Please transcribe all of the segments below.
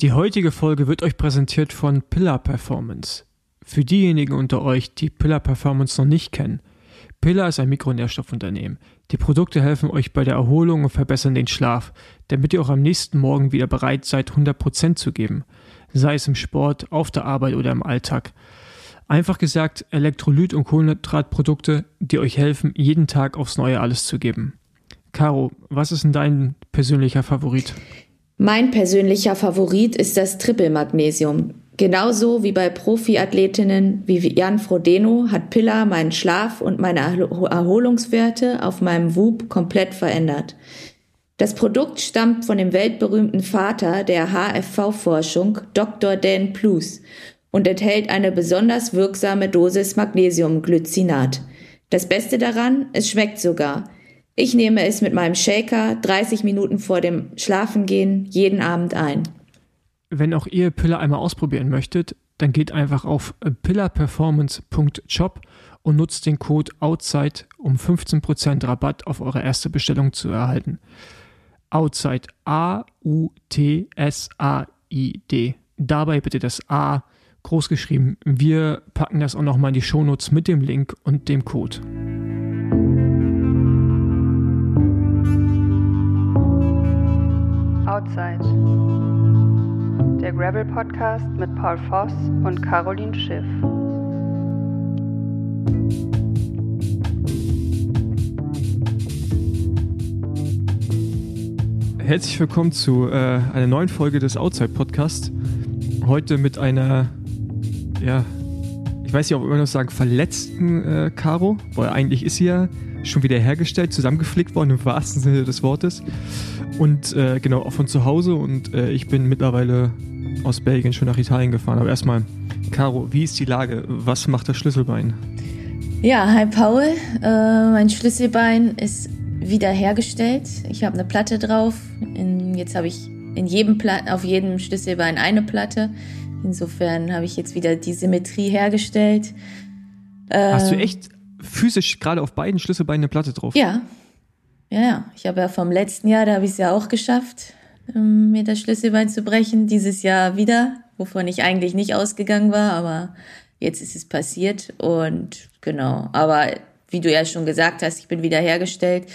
Die heutige Folge wird euch präsentiert von Pillar Performance. Für diejenigen unter euch, die Pillar Performance noch nicht kennen. Pillar ist ein Mikronährstoffunternehmen. Die Produkte helfen euch bei der Erholung und verbessern den Schlaf, damit ihr auch am nächsten Morgen wieder bereit seid, 100% zu geben. Sei es im Sport, auf der Arbeit oder im Alltag. Einfach gesagt, Elektrolyt- und Kohlenhydratprodukte, die euch helfen, jeden Tag aufs Neue alles zu geben. Caro, was ist denn dein persönlicher Favorit? Mein persönlicher Favorit ist das Triple-Magnesium. Genauso wie bei Profiathletinnen wie Jan Frodeno hat Pilla meinen Schlaf und meine Erholungswerte auf meinem WUB komplett verändert. Das Produkt stammt von dem weltberühmten Vater der HFV-Forschung, Dr. Dan Plus, und enthält eine besonders wirksame Dosis Magnesiumglycinat. Das Beste daran, es schmeckt sogar. Ich nehme es mit meinem Shaker 30 Minuten vor dem Schlafengehen jeden Abend ein. Wenn auch ihr Pillar einmal ausprobieren möchtet, dann geht einfach auf pillarperformance.shop und nutzt den Code OUTSIDE, um 15% Rabatt auf eure erste Bestellung zu erhalten. Outside A-U-T-S-A-I-D. Dabei bitte das A groß geschrieben. Wir packen das auch nochmal in die Shownotes mit dem Link und dem Code. Outside. Der Gravel Podcast mit Paul Voss und Caroline Schiff. Herzlich willkommen zu äh, einer neuen Folge des Outside Podcasts. Heute mit einer, ja, ich weiß nicht, ob wir noch sagen, verletzten äh, Caro, weil eigentlich ist sie ja schon wieder hergestellt, zusammengeflickt worden im wahrsten Sinne des Wortes. Und äh, genau, auch von zu Hause und äh, ich bin mittlerweile aus Belgien schon nach Italien gefahren. Aber erstmal, Caro, wie ist die Lage? Was macht das Schlüsselbein? Ja, hi Paul. Äh, mein Schlüsselbein ist wiederhergestellt. Ich habe eine Platte drauf. In, jetzt habe ich in jedem Pla auf jedem Schlüsselbein eine Platte. Insofern habe ich jetzt wieder die Symmetrie hergestellt. Hast du äh, echt physisch gerade auf beiden Schlüsselbeinen eine Platte drauf? Ja. Ja, ja. Ich habe ja vom letzten Jahr, da habe ich es ja auch geschafft, ähm, mir das Schlüsselbein zu brechen. Dieses Jahr wieder, wovon ich eigentlich nicht ausgegangen war, aber jetzt ist es passiert und genau. Aber wie du ja schon gesagt hast, ich bin wiederhergestellt.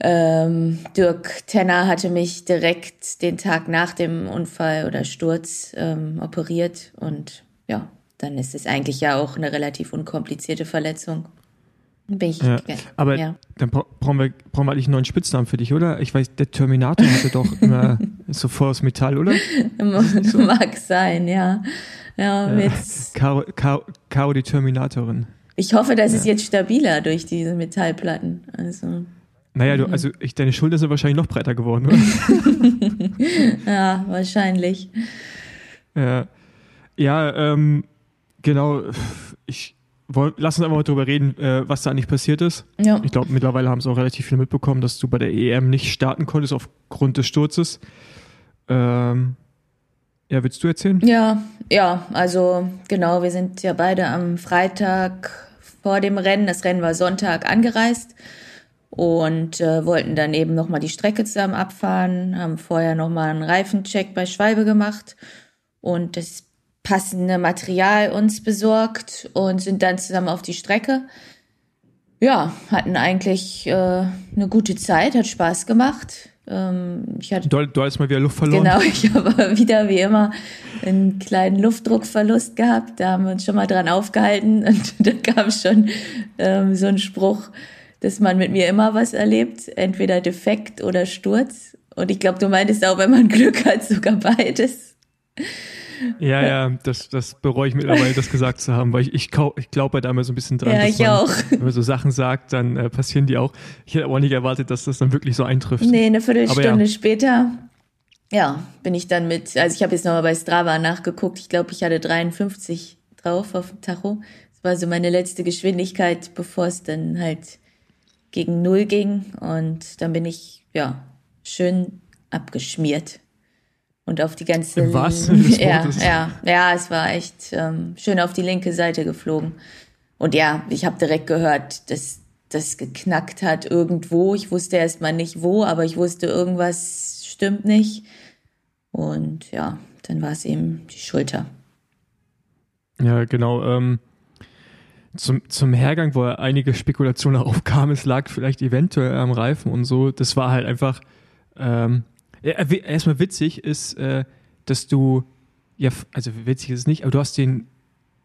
Ähm, Dirk Tenner hatte mich direkt den Tag nach dem Unfall oder Sturz ähm, operiert und ja, dann ist es eigentlich ja auch eine relativ unkomplizierte Verletzung. Bin ich, ja, aber ja. dann brauchen wir, brauchen wir eigentlich einen neuen Spitznamen für dich, oder? Ich weiß, der Terminator hatte doch immer so voll aus Metall, oder? so? Mag sein, ja. Ja, ja. Caro, Caro, Caro, die Terminatorin. Ich hoffe, das ja. ist jetzt stabiler durch diese Metallplatten. Also. Naja, du, mhm. also ich, deine Schulter sind wahrscheinlich noch breiter geworden, oder? ja, wahrscheinlich. Ja, ja ähm, genau. Ich wollen, lass uns einfach mal drüber reden, äh, was da eigentlich passiert ist. Ja. Ich glaube, mittlerweile haben es auch relativ viele mitbekommen, dass du bei der EM nicht starten konntest aufgrund des Sturzes. Ähm, ja, willst du erzählen? Ja, ja, also genau, wir sind ja beide am Freitag vor dem Rennen, das Rennen war Sonntag, angereist und äh, wollten dann eben nochmal die Strecke zusammen abfahren, haben vorher nochmal einen Reifencheck bei Schwalbe gemacht und das passende Material uns besorgt und sind dann zusammen auf die Strecke. Ja, hatten eigentlich äh, eine gute Zeit, hat Spaß gemacht. Ähm, ich hatte, du, du hast mal wieder Luft verloren. Genau, ich habe wieder wie immer einen kleinen Luftdruckverlust gehabt. Da haben wir uns schon mal dran aufgehalten und da kam schon ähm, so ein Spruch, dass man mit mir immer was erlebt, entweder Defekt oder Sturz. Und ich glaube, du meintest auch, wenn man Glück hat, sogar beides. Ja, ja, das, das bereue ich mittlerweile, das gesagt zu haben, weil ich, ich, ich glaube da immer so ein bisschen dran. Ja, ich man, auch. Wenn man so Sachen sagt, dann äh, passieren die auch. Ich hätte aber nicht erwartet, dass das dann wirklich so eintrifft. Nee, eine Viertelstunde ja. später, ja, bin ich dann mit, also ich habe jetzt nochmal bei Strava nachgeguckt, ich glaube, ich hatte 53 drauf auf dem Tacho. Das war so meine letzte Geschwindigkeit, bevor es dann halt gegen Null ging. Und dann bin ich, ja, schön abgeschmiert und auf die ganze Im wahrsten des ja, ja, ja, es war echt ähm, schön auf die linke Seite geflogen. Und ja, ich habe direkt gehört, dass das geknackt hat irgendwo. Ich wusste erst mal nicht wo, aber ich wusste, irgendwas stimmt nicht. Und ja, dann war es eben die Schulter. Ja, genau. Ähm, zum, zum Hergang, wo einige Spekulationen aufkamen, es lag vielleicht eventuell am Reifen und so. Das war halt einfach. Ähm, erstmal witzig ist, äh, dass du. Ja, also witzig ist es nicht, aber du hast den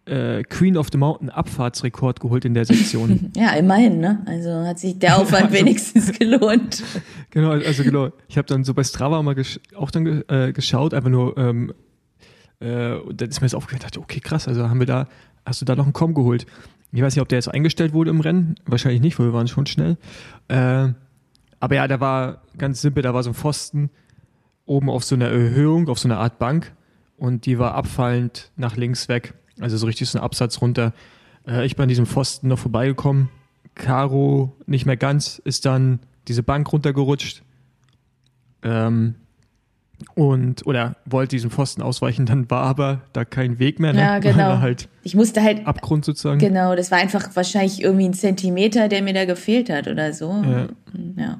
äh, Queen of the Mountain Abfahrtsrekord geholt in der Sektion. ja, immerhin, ne? Also hat sich der Aufwand also, wenigstens gelohnt. Genau, also genau. Ich habe dann so bei Strava mal auch dann äh, geschaut, einfach nur, ähm, äh, und dann ist mir das aufgefallen, dachte, okay, krass, also haben wir da, hast du da noch einen Com geholt? Ich weiß nicht, ob der jetzt eingestellt wurde im Rennen, wahrscheinlich nicht, weil wir waren schon schnell. Äh, aber ja, da war ganz simpel, da war so ein Pfosten oben auf so einer Erhöhung, auf so einer Art Bank und die war abfallend nach links weg. Also so richtig so ein Absatz runter. Äh, ich bin an diesem Pfosten noch vorbeigekommen. Caro nicht mehr ganz, ist dann diese Bank runtergerutscht. Ähm, und oder wollte diesen Pfosten ausweichen, dann war aber da kein Weg mehr. Ne? Ja, genau. Halt ich musste halt Abgrund sozusagen. Genau, das war einfach wahrscheinlich irgendwie ein Zentimeter, der mir da gefehlt hat oder so. Ja. ja.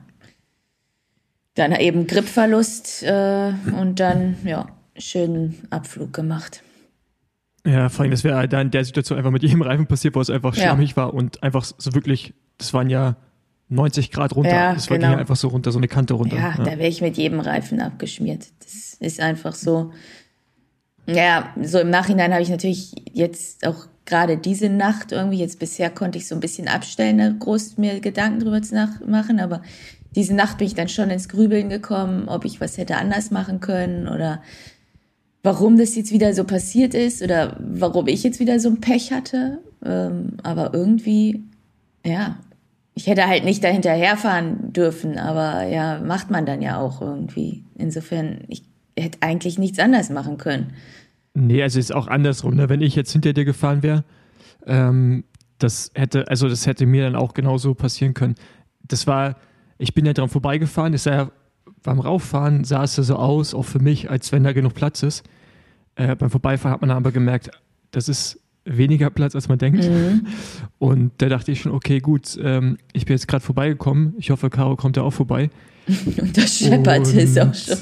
Dann eben Gripverlust äh, und dann ja schönen Abflug gemacht. Ja, vor allem, das wäre da in der Situation einfach mit jedem Reifen passiert, wo es einfach ja. schlammig war und einfach so wirklich, das waren ja 90 Grad runter. Ja, das war genau. einfach so runter, so eine Kante runter. Ja, ja. da wäre ich mit jedem Reifen abgeschmiert. Das ist einfach so. Ja, so im Nachhinein habe ich natürlich jetzt auch gerade diese Nacht irgendwie, jetzt bisher konnte ich so ein bisschen abstellen, ne, groß mir Gedanken drüber zu machen, aber diese Nacht bin ich dann schon ins Grübeln gekommen, ob ich was hätte anders machen können oder warum das jetzt wieder so passiert ist oder warum ich jetzt wieder so ein Pech hatte. Ähm, aber irgendwie, ja, ich hätte halt nicht dahinterherfahren dürfen, aber ja, macht man dann ja auch irgendwie. Insofern, ich hätte eigentlich nichts anders machen können. Nee, also ist auch andersrum. Ne? Wenn ich jetzt hinter dir gefahren wäre, ähm, das hätte, also das hätte mir dann auch genauso passieren können. Das war, ich bin ja dran vorbeigefahren, ist ja beim Rauffahren sah es ja so aus, auch für mich, als wenn da genug Platz ist. Äh, beim Vorbeifahren hat man aber gemerkt, das ist weniger Platz, als man denkt. Mhm. Und da dachte ich schon, okay, gut, ähm, ich bin jetzt gerade vorbeigekommen. Ich hoffe, Caro kommt ja auch vorbei. Und da scheppert es auch schon.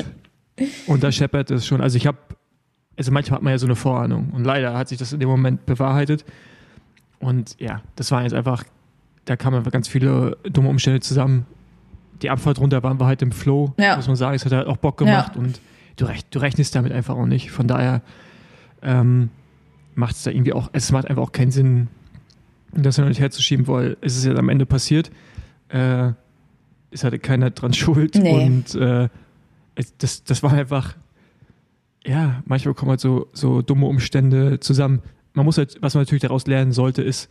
Und da scheppert es schon. Also ich habe, also manchmal hat man ja so eine Vorahnung. Und leider hat sich das in dem Moment bewahrheitet. Und ja, das war jetzt einfach, da kamen einfach ganz viele dumme Umstände zusammen. Die Abfahrt runter waren wir halt im Flow, ja. muss man sagen. Es hat halt auch Bock gemacht. Ja. Und du, rech, du rechnest damit einfach auch nicht. Von daher ähm, macht es da irgendwie auch, es macht einfach auch keinen Sinn, das hin und her zu schieben, weil es ist ja am Ende passiert. Äh, es hatte keiner dran schuld. Nee. Und äh, das, das war einfach, ja, manchmal kommen halt so, so dumme Umstände zusammen. Man muss halt, was man natürlich daraus lernen sollte, ist,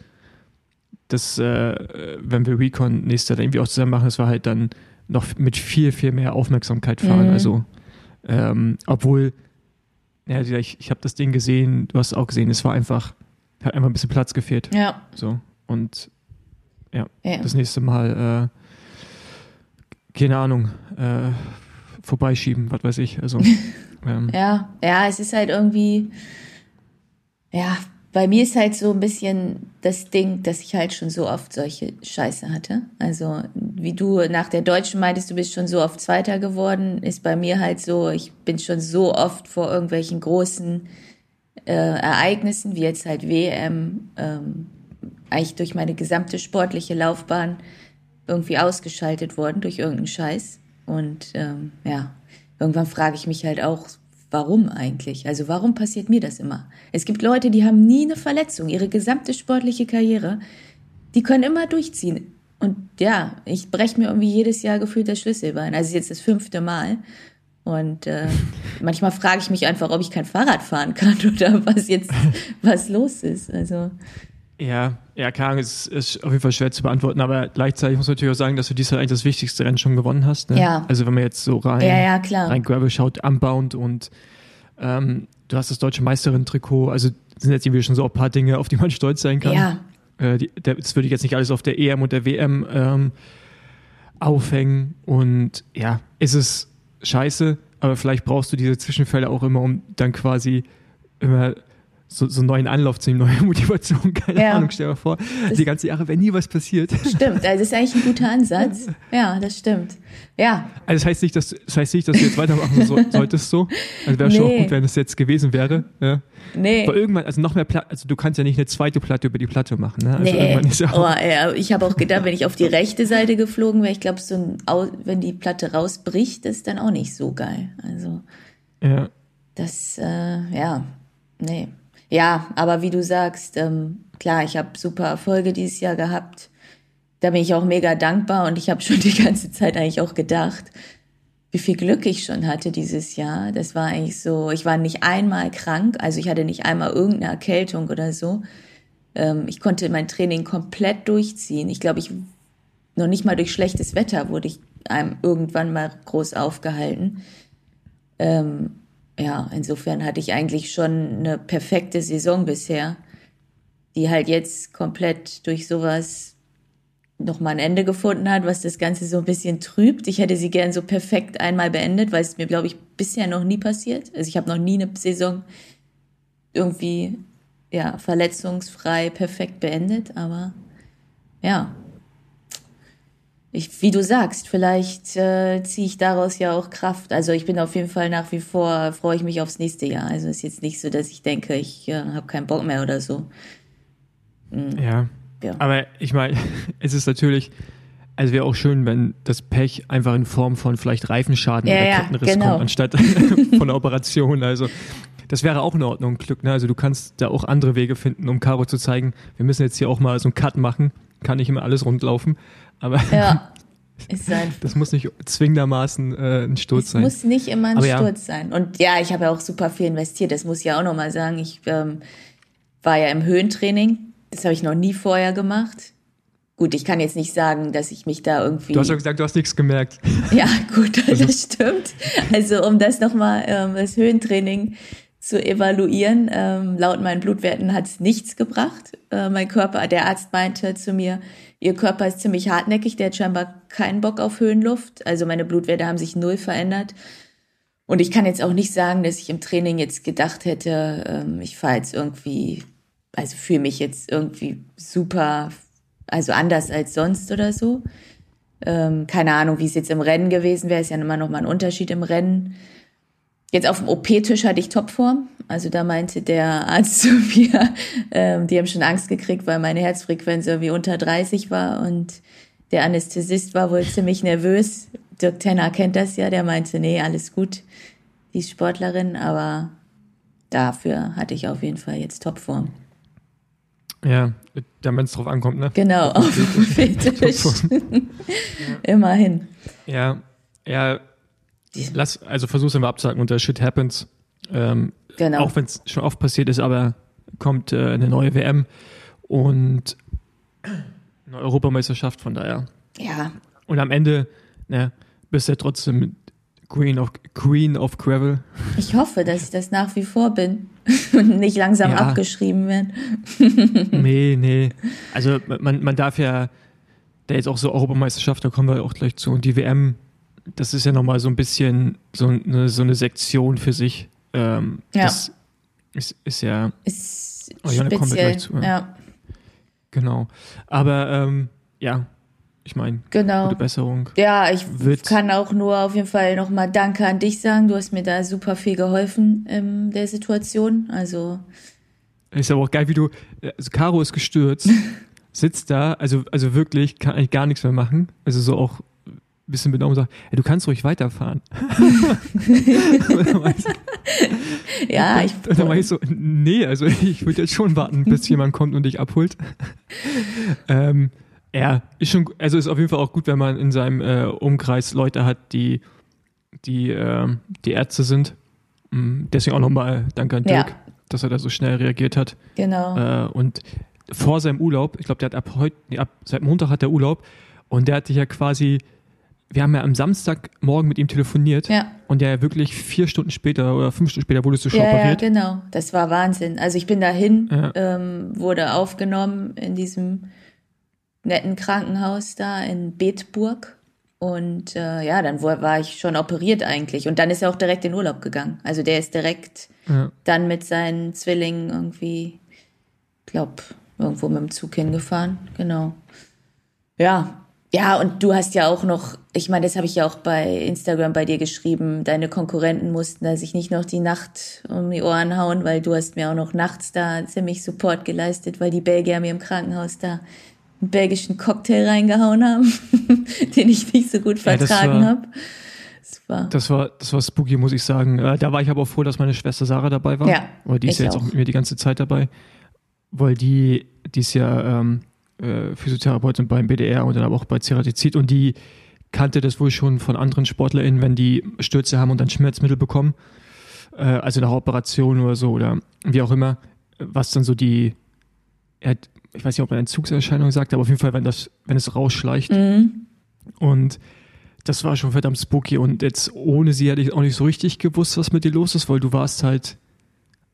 dass, äh, wenn wir Recon nächstes Jahr irgendwie auch zusammen machen, dass wir halt dann noch mit viel, viel mehr Aufmerksamkeit fahren. Mhm. Also ähm, obwohl, ja, ich, ich habe das Ding gesehen, du hast es auch gesehen, es war einfach, hat einfach ein bisschen Platz gefehlt. Ja. So. Und ja, ja. das nächste Mal, äh, keine Ahnung, äh, vorbeischieben, was weiß ich. Also, ähm. ja, ja, es ist halt irgendwie, ja, bei mir ist halt so ein bisschen das Ding, dass ich halt schon so oft solche Scheiße hatte. Also, wie du nach der Deutschen meintest, du bist schon so oft Zweiter geworden, ist bei mir halt so, ich bin schon so oft vor irgendwelchen großen äh, Ereignissen, wie jetzt halt WM, ähm, eigentlich durch meine gesamte sportliche Laufbahn irgendwie ausgeschaltet worden durch irgendeinen Scheiß. Und ähm, ja, irgendwann frage ich mich halt auch, warum eigentlich? Also warum passiert mir das immer? Es gibt Leute, die haben nie eine Verletzung, ihre gesamte sportliche Karriere, die können immer durchziehen. Und ja, ich breche mir irgendwie jedes Jahr gefühlt das Schlüsselbein. Also jetzt das fünfte Mal. Und äh, manchmal frage ich mich einfach, ob ich kein Fahrrad fahren kann oder was jetzt was los ist. Also ja, ja, klar, es ist auf jeden Fall schwer zu beantworten, aber gleichzeitig muss man natürlich auch sagen, dass du dies halt eigentlich das wichtigste Rennen schon gewonnen hast. Ne? Ja. Also wenn man jetzt so rein, ja, ja, klar. rein Gravel schaut, Unbound und ähm, du hast das deutsche Meisterin-Trikot, also sind jetzt irgendwie schon so ein paar Dinge, auf die man stolz sein kann. Ja. Äh, die, das würde ich jetzt nicht alles auf der EM und der WM ähm, aufhängen und ja, ist es scheiße, aber vielleicht brauchst du diese Zwischenfälle auch immer, um dann quasi immer so, so einen neuen Anlauf zu neue Motivation, keine Ja. Ahnung, stell dir mal vor, die ganze Jahre, wenn nie was passiert. Stimmt, also das ist eigentlich ein guter Ansatz. Ja, das stimmt. Ja, Also das heißt nicht, dass, das heißt nicht, dass du jetzt weitermachen so, solltest so. Also wäre schon Nee. auch gut, wenn es jetzt gewesen wäre. Ja. nee. Aber irgendwann, also noch mehr Platte, also du kannst ja nicht eine zweite Platte über die Platte machen. Ne? Also Nee, ja oh, auch, ja, ich habe auch gedacht, wenn ich auf die rechte Seite geflogen wäre, ich glaube, so ein, wenn die Platte rausbricht, ist dann auch nicht so geil. Also ja. das, äh, ja, nee. Ja, aber wie du sagst, ähm, klar, ich habe super Erfolge dieses Jahr gehabt. Da bin ich auch mega dankbar und ich habe schon die ganze Zeit eigentlich auch gedacht, wie viel Glück ich schon hatte dieses Jahr. Das war eigentlich so, ich war nicht einmal krank, also ich hatte nicht einmal irgendeine Erkältung oder so. Ähm, ich konnte mein Training komplett durchziehen. Ich glaube, ich noch nicht mal durch schlechtes Wetter wurde ich einem irgendwann mal groß aufgehalten. Ähm, ja, insofern hatte ich eigentlich schon eine perfekte Saison bisher, die halt jetzt komplett durch sowas nochmal ein Ende gefunden hat, was das Ganze so ein bisschen trübt. Ich hätte sie gern so perfekt einmal beendet, weil es mir, glaube ich, bisher noch nie passiert. Also ich habe noch nie eine Saison irgendwie ja, verletzungsfrei perfekt beendet, aber ja. Ich, wie du sagst, vielleicht äh, ziehe ich daraus ja auch Kraft. Also ich bin auf jeden Fall nach wie vor, freue ich mich aufs nächste Jahr. Also ist jetzt nicht so, dass ich denke, ich äh, habe keinen Bock mehr oder so. ja. Ja. Aber ich meine, es ist natürlich, also wäre auch schön, wenn das Pech einfach in Form von vielleicht Reifenschaden Ja, oder ja, Kettenriss genau. kommt, anstatt von einer Operation. Also das wäre auch in Ordnung, Glück. Ne? Also du kannst da auch andere Wege finden, um Caro zu zeigen, wir müssen jetzt hier auch mal so einen Cut machen. Kann nicht immer alles rundlaufen. Aber Ja, ist einfach. das muss nicht zwingendermaßen äh, ein Sturz Es sein. muss nicht immer ein Aber ja. Sturz sein. Und ja, ich habe ja auch super viel investiert. Das muss ich ja auch nochmal sagen. Ich ähm, war ja im Höhentraining. Das habe ich noch nie vorher gemacht. Gut, ich kann jetzt nicht sagen, dass ich mich da irgendwie. Du hast ja gesagt, du hast nichts gemerkt. Ja, gut, das stimmt. Also um das nochmal, ähm, das Höhentraining zu evaluieren, ähm, laut meinen Blutwerten hat es nichts gebracht. Äh, mein Körper, der Arzt meinte zu mir, ihr Körper ist ziemlich hartnäckig, der hat scheinbar keinen Bock auf Höhenluft. Also meine Blutwerte haben sich null verändert. Und ich kann jetzt auch nicht sagen, dass ich im Training jetzt gedacht hätte, ähm, ich fahre jetzt irgendwie, also fühle mich jetzt irgendwie super, also anders als sonst oder so. Ähm, keine Ahnung, wie es jetzt im Rennen gewesen wäre, ist ja immer noch mal ein Unterschied im Rennen. Jetzt auf dem OP-Tisch hatte ich Topform. Also da meinte der Arzt zu mir, ähm, die haben schon Angst gekriegt, weil meine Herzfrequenz irgendwie unter 30 war und der Anästhesist war wohl ziemlich nervös. Dirk Tenner kennt das ja, der meinte, nee, alles gut, die ist Sportlerin, aber dafür hatte ich auf jeden Fall jetzt Topform. Ja, wenn es drauf ankommt, ne? Genau, auf dem Fetisch. Immerhin. Ja, ja. Lass, also versuch's immer abzusagen unter Shit happens. Ähm, Genau. Auch wenn es schon oft passiert ist, aber kommt äh, eine neue WM und eine Europameisterschaft, von daher. Ja, Und am Ende ne, bist du ja trotzdem Queen of, Queen of Gravel. ich hoffe, dass ich das nach wie vor bin und nicht langsam Ja. abgeschrieben werde. nee, nee. Also man, man darf ja, da jetzt auch so Europameisterschaft, da kommen wir auch gleich zu. Und die WM, das ist ja nochmal so ein bisschen so eine, so eine Sektion für sich. Ähm, Ja. Das ist, ist ja, Ist Oh kommen wir speziell. gleich zu, ja. genau. Aber ähm, ja, ich meine, genau. gute Besserung. Ja, ich Wird- kann auch nur auf jeden Fall nochmal Danke an dich sagen. Du hast mir da super viel geholfen in der Situation. Also, Ist aber auch geil, wie du, also Caro ist gestürzt, sitzt da, also, also wirklich, kann eigentlich gar nichts mehr machen. Also so auch bisschen benommen und sagt, ey, du kannst ruhig weiterfahren. ich, ja, ich, und dann war ich so, nee, also ich würde jetzt schon warten, bis jemand kommt und dich abholt. ähm, ja, ist schon, also ist auf jeden Fall auch gut, wenn man in seinem äh, Umkreis Leute hat, die, die, ähm, die Ärzte sind. Mm, Deswegen auch nochmal Danke an Ja. Dirk, dass er da so schnell reagiert hat. genau. Äh, und vor seinem Urlaub, ich glaube, der hat ab heute, nee, ab seit Montag hat er Urlaub und der hatte ja quasi, wir haben ja am Samstagmorgen mit ihm telefoniert Ja. und der ja wirklich vier Stunden später oder fünf Stunden später wurdest du schon Ja, ja, operiert. genau. Das war Wahnsinn. Also ich bin dahin, Ja. ähm, wurde aufgenommen in diesem netten Krankenhaus da in Bedburg. Und äh, ja, dann war ich schon operiert eigentlich. Und dann ist er auch direkt in Urlaub gegangen. Also der ist direkt ja. dann mit seinen Zwillingen irgendwie, glaub, irgendwo mit dem Zug hingefahren. Genau. Ja, ja, und du hast ja auch noch, ich meine, das habe ich ja auch bei Instagram bei dir geschrieben, deine Konkurrenten mussten da sich nicht noch die Nacht um die Ohren hauen, weil du hast mir auch noch nachts da ziemlich Support geleistet, weil die Belgier mir im Krankenhaus da einen belgischen Cocktail reingehauen haben, den ich nicht so gut vertragen ja, habe. Das war, das war, das war spooky, muss ich sagen. Äh, da war ich aber auch froh, dass meine Schwester Sarah dabei war. Ja. Weil die ist ja jetzt auch. auch mit mir die ganze Zeit dabei. Weil die, die ist ja ähm, äh, Physiotherapeutin beim BDR und dann aber auch bei Ceratizid und die kannte das wohl schon von anderen SportlerInnen, wenn die Stürze haben und dann Schmerzmittel bekommen, äh, also eine Operation oder so oder wie auch immer, was dann so die, ich weiß nicht, ob man Entzugserscheinung sagt, aber auf jeden Fall, wenn das, wenn es rausschleicht. Mhm. Und das war schon verdammt spooky und jetzt ohne sie hätte ich auch nicht so richtig gewusst, was mit dir los ist, weil du warst halt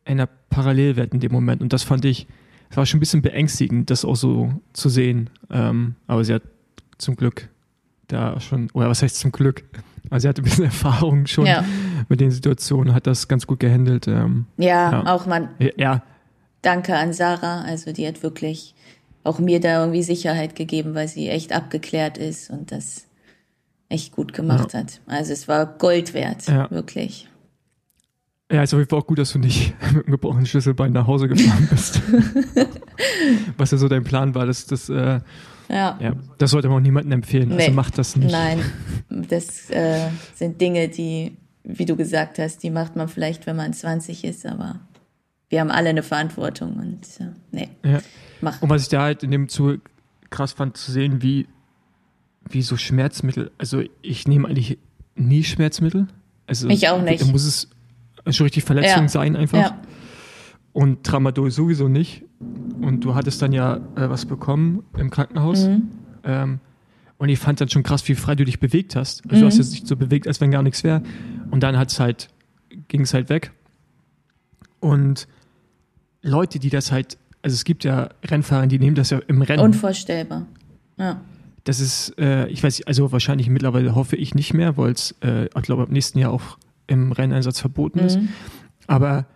in einer Parallelwelt in dem Moment und das fand ich, es war schon ein bisschen beängstigend, das auch so zu sehen. Ähm, aber sie hat zum Glück da schon, oder was heißt zum Glück? Also sie hatte ein bisschen Erfahrung schon ja. mit den Situationen, hat das ganz gut gehandelt. Ähm, ja, ja, auch man. Ja. Danke an Sarah, also die hat wirklich auch mir da irgendwie Sicherheit gegeben, weil sie echt abgeklärt ist und das echt gut gemacht ja. hat. Also es war Gold wert, wirklich. Ja, ist auf jeden Fall auch gut, dass du nicht mit einem gebrochenen Schlüsselbein nach Hause gefahren bist. Was ja so dein Plan war, das, das, äh, ja. ja. das sollte man auch niemandem empfehlen. Also nee. Also macht das nicht. Nein, das äh, sind Dinge, die, wie du gesagt hast, die macht man vielleicht, wenn man 20 ist, aber wir haben alle eine Verantwortung und äh, nee. Ja. Mach. Und was ich da halt in dem Zuge krass fand, zu sehen, wie, wie so Schmerzmittel, also ich nehme eigentlich nie Schmerzmittel. Also, ich auch nicht. Muss es schon richtig Verletzung ja. sein einfach. Ja. Und Tramadol sowieso nicht. Und du hattest dann ja äh, was bekommen im Krankenhaus. Mhm. Ähm, und ich fand dann schon krass, wie frei du dich bewegt hast. Also mhm. du hast jetzt nicht so bewegt, als wenn gar nichts wäre. Und dann hat's halt, ging es halt weg. Und Leute, die das halt, also es gibt ja Rennfahrer, die nehmen das ja im Rennen. Unvorstellbar. Ja. Das ist, äh, ich weiß, also wahrscheinlich mittlerweile hoffe ich nicht mehr, weil es, äh, ich glaube, ab nächsten Jahr auch im Renneinsatz verboten mhm. ist. Aber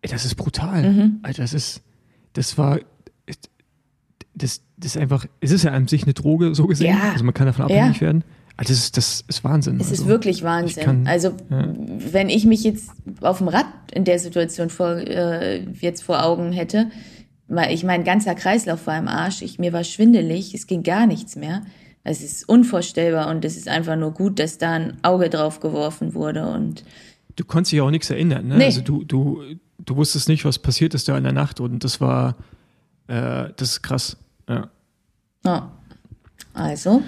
ey, das ist brutal. Mhm. Alter, das ist, das war, das, das ist einfach, es ist ja an sich eine Droge, so gesehen. Ja. Also man kann davon abhängig ja. werden. Also das ist, das ist Wahnsinn. Es also, ist wirklich Wahnsinn. Kann, also ja. wenn ich mich jetzt auf dem Rad in der Situation vor, äh, jetzt vor Augen hätte, ich mein ganzer Kreislauf war im Arsch, ich, mir war schwindelig, es ging gar nichts mehr. Es ist unvorstellbar und es ist einfach nur gut, dass da ein Auge drauf geworfen wurde und Du konntest dich auch nichts erinnern, ne? Nee. Also du, du, du wusstest nicht, was passiert ist da in der Nacht und das war, äh, das ist krass, ja. Ja. Also,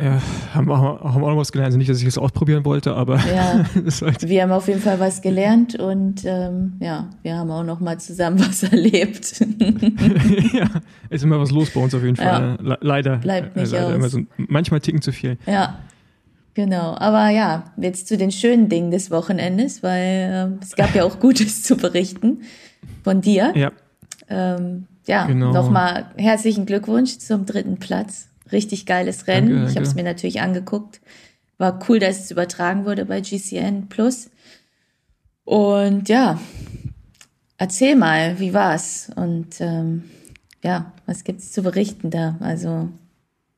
ja, haben, wir, haben auch noch was gelernt. Also nicht, dass ich es ausprobieren wollte, aber ja, halt wir haben auf jeden Fall was gelernt und ähm, ja, wir haben auch noch mal zusammen was erlebt. ja, ist immer was los bei uns auf jeden Fall. Ja. Leider. Bleibt nicht leider aus. So, manchmal ticken zu viel. Ja, genau. Aber ja, jetzt zu den schönen Dingen des Wochenendes, weil äh, es gab ja auch Gutes zu berichten von dir. Ja. Ähm, ja, genau. nochmal herzlichen Glückwunsch zum dritten Platz Richtig geiles Rennen. Danke, danke. Ich habe es mir natürlich angeguckt. War cool, dass es übertragen wurde bei GCN Plus. Und ja, erzähl mal, wie war's? Und ähm, ja, was gibt's zu berichten da? Also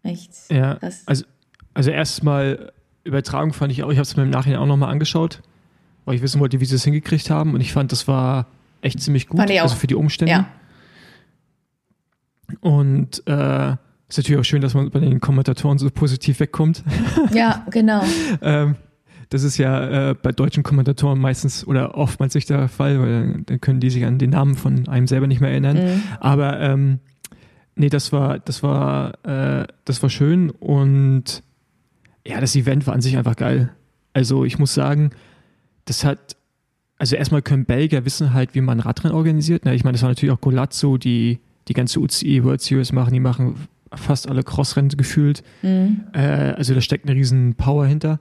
echt. Ja, krass. also also erstmal Übertragung fand ich auch. Ich habe es mir im Nachhinein auch nochmal angeschaut, weil ich wissen wollte, wie sie es hingekriegt haben. Und ich fand, das war echt ziemlich gut. Also für die Umstände. Ja. Und äh, ist natürlich auch schön, dass man bei den Kommentatoren so positiv wegkommt. Ja, genau. ähm, das ist ja äh, bei deutschen Kommentatoren meistens oder oftmals nicht der Fall, weil dann können die sich an den Namen von einem selber nicht mehr erinnern. Mhm. Aber ähm, nee, das war, das war, äh, das war schön und ja, das Event war an sich einfach geil. Also ich muss sagen, das hat, also erstmal können Belgier wissen halt, wie man Radrennen organisiert. Ne? Ich meine, das war natürlich auch Golazzo, die die ganze UCI World Series machen, die machen fast alle Crossrennen gefühlt. Mhm. Äh, also da steckt eine riesen Power hinter.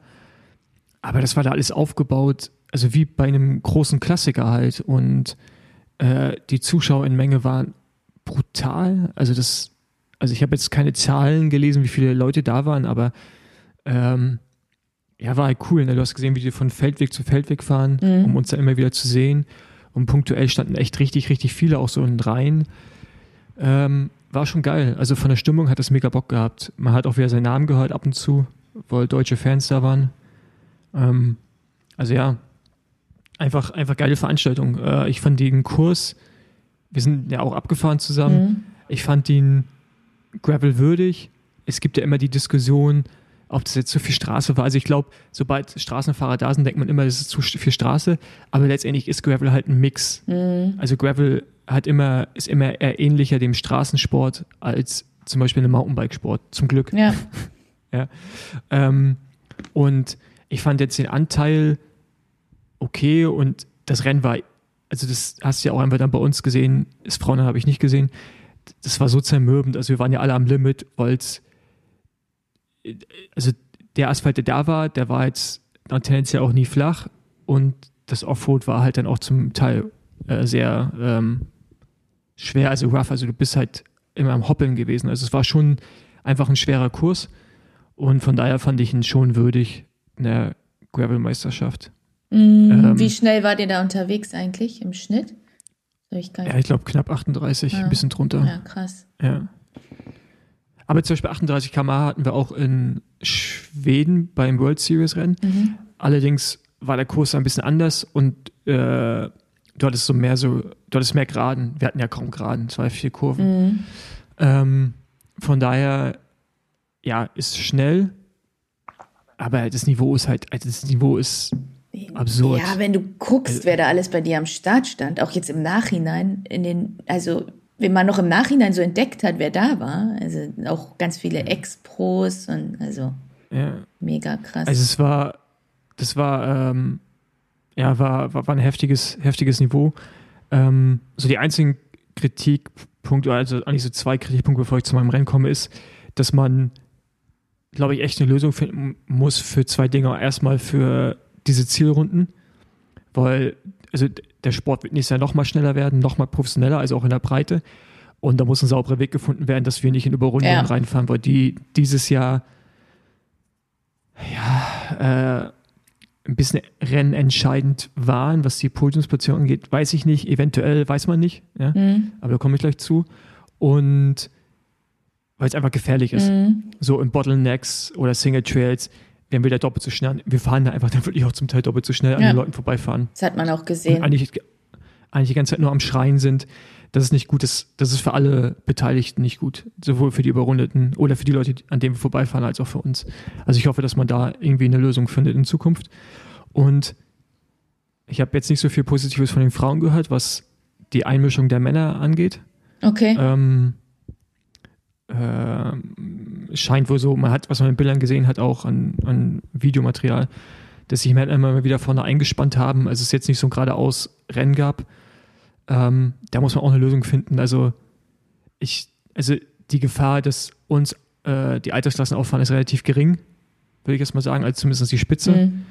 Aber das war da alles aufgebaut, also wie bei einem großen Klassiker halt. Und äh, die Zuschauer in Menge waren brutal. Also das, also ich habe jetzt keine Zahlen gelesen, wie viele Leute da waren, aber Ähm, ja, war halt cool. Ne? Du hast gesehen, wie die von Feldweg zu Feldweg fahren, mhm. um uns da immer wieder zu sehen. Und punktuell standen echt richtig, richtig viele auch so in Reihen. Ähm, war schon geil. Also von der Stimmung hat es mega Bock gehabt. Man hat auch wieder seinen Namen gehört ab und zu, weil deutsche Fans da waren. Ähm, also ja, einfach, einfach geile Veranstaltung. Äh, ich fand den Kurs, wir sind ja auch abgefahren zusammen. Mhm. Ich fand den Gravel würdig. Es gibt ja immer die Diskussion, ob das jetzt zu viel Straße war. Also ich glaube, sobald Straßenfahrer da sind, denkt man immer, das ist zu viel Straße. Aber letztendlich ist Gravel halt ein Mix. Mhm. Also Gravel hat immer, ist immer eher ähnlicher dem Straßensport als zum Beispiel einem Mountainbikesport. Zum Glück. Ja. ja. Ähm, und ich fand jetzt den Anteil okay und das Rennen war, also das hast du ja auch einfach dann bei uns gesehen, das Frauen habe ich nicht gesehen. Das war so zermürbend. Also wir waren ja alle am Limit, weil es also der Asphalt, der da war, der war jetzt tendenziell auch nie flach und das Offroad war halt dann auch zum Teil äh, sehr ähm, schwer, also rough. Also du bist halt immer am Hoppeln gewesen. Also es war schon einfach ein schwerer Kurs und von daher fand ich ihn schon würdig in der Gravel-Meisterschaft. Mm, ähm, wie schnell war der da unterwegs eigentlich im Schnitt? Ich ja, ich glaube knapp 38, ja. ein bisschen drunter. Ja, krass. Ja. Aber zum Beispiel 38 km hatten wir auch in Schweden beim World Series Rennen. Mhm. Allerdings war der Kurs ein bisschen anders und äh, du hattest so mehr so, du hattest mehr Geraden. Wir hatten ja kaum Geraden, es waren vier Kurven. Mhm. Ähm, von daher, ja, ist schnell, aber das Niveau ist halt, also das Niveau ist absurd. Ja, wenn du guckst, also wer da alles bei dir am Start stand, auch jetzt im Nachhinein, in den, also wenn man noch im Nachhinein so entdeckt hat, wer da war, also auch ganz viele Ex-Pros und also ja. mega krass. Also es war, das war, ähm, ja, war, war, war, ein heftiges, heftiges Niveau. Ähm, so die einzigen Kritikpunkte, also eigentlich so zwei Kritikpunkte, bevor ich zu meinem Rennen komme, ist, dass man, glaube ich, echt eine Lösung finden muss für zwei Dinge. Erstmal für diese Zielrunden, weil also der Sport wird nächstes Jahr noch mal schneller werden, noch mal professioneller, also auch in der Breite. Und da muss ein sauberer Weg gefunden werden, dass wir nicht in Überrundungen ja. reinfahren, weil die dieses Jahr ja, äh, ein bisschen rennentscheidend waren, was die Podiumsplatzierung angeht, weiß ich nicht. Eventuell weiß man nicht, ja? Mhm. aber da komme ich gleich zu. Und weil es einfach gefährlich ist. Mhm. So in Bottlenecks oder Single Trails werden wir da doppelt so schnell. Wir fahren da einfach dann wirklich auch zum Teil doppelt so schnell an ja. den Leuten vorbeifahren. Das hat man auch gesehen. Und eigentlich, eigentlich die ganze Zeit nur am Schreien sind. Das ist nicht gut. Das, das ist für alle Beteiligten nicht gut. Sowohl für die Überrundeten oder für die Leute, an denen wir vorbeifahren, als auch für uns. Also ich hoffe, dass man da irgendwie eine Lösung findet in Zukunft. Und ich habe jetzt nicht so viel Positives von den Frauen gehört, was die Einmischung der Männer angeht. Okay. Ähm, äh, scheint wohl so, man hat, was man in Bildern gesehen hat, auch an, an Videomaterial, dass sich Männer immer wieder vorne eingespannt haben, also es jetzt nicht so ein geradeaus Rennen gab. Ähm, da muss man auch eine Lösung finden. Also ich, also die Gefahr, dass uns äh, die Altersklassen auffahren, ist relativ gering, würde ich jetzt mal sagen, als zumindest die Spitze. Mhm.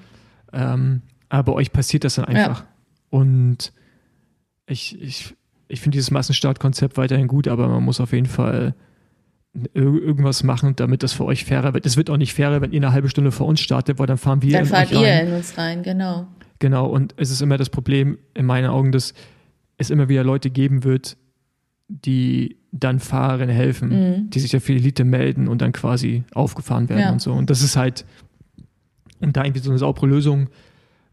Ähm, aber bei euch passiert das dann einfach. Ja. Und ich, ich, ich finde dieses Massenstartkonzept weiterhin gut, aber man muss auf jeden Fall irgendwas machen, damit das für euch fairer wird. Es wird auch nicht fairer, wenn ihr eine halbe Stunde vor uns startet, weil dann fahren wir dann in fahrt ihr rein. in uns rein, genau. Genau, und es ist immer das Problem in meinen Augen, dass es immer wieder Leute geben wird, die dann Fahrerinnen helfen, mhm. die sich ja für die Elite melden und dann quasi aufgefahren werden ja. und so. Und das ist halt, um da irgendwie so eine saubere Lösung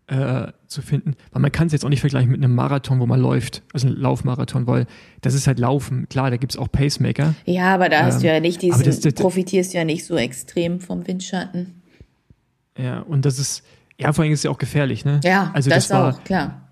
äh, zu finden. Weil man kann es jetzt auch nicht vergleichen mit einem Marathon, wo man läuft, also ein Laufmarathon, weil das ist halt Laufen. Klar, da gibt es auch Pacemaker. Ja, aber da hast ähm, du ja nicht diesen, das, das, profitierst ja nicht so extrem vom Windschatten. Ja, und das ist, ja, vor allem ist es ja auch gefährlich, ne? Ja, also das, das war, auch, klar.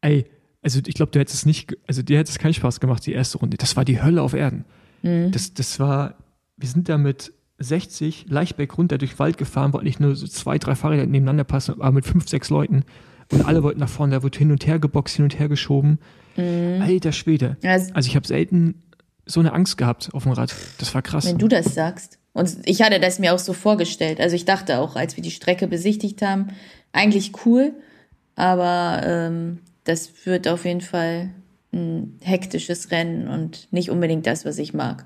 Ey, also ich glaube, du hättest es nicht, also dir hätte es keinen Spaß gemacht, die erste Runde. Das war die Hölle auf Erden. Mhm. Das, das war, wir sind da mit 60 leicht bergunter durch den Wald gefahren, wollten nicht nur so zwei, drei Fahrräder nebeneinander passen, aber mit fünf, sechs Leuten. Und alle wollten nach vorne, da wird hin und her geboxt, hin und her geschoben. Mhm. Alter Schwede. Also, also ich habe selten so eine Angst gehabt auf dem Rad. Das war krass. Wenn du das sagst. Und ich hatte das mir auch so vorgestellt. Also ich dachte auch, als wir die Strecke besichtigt haben, eigentlich cool, aber ähm, das wird auf jeden Fall ein hektisches Rennen und nicht unbedingt das, was ich mag.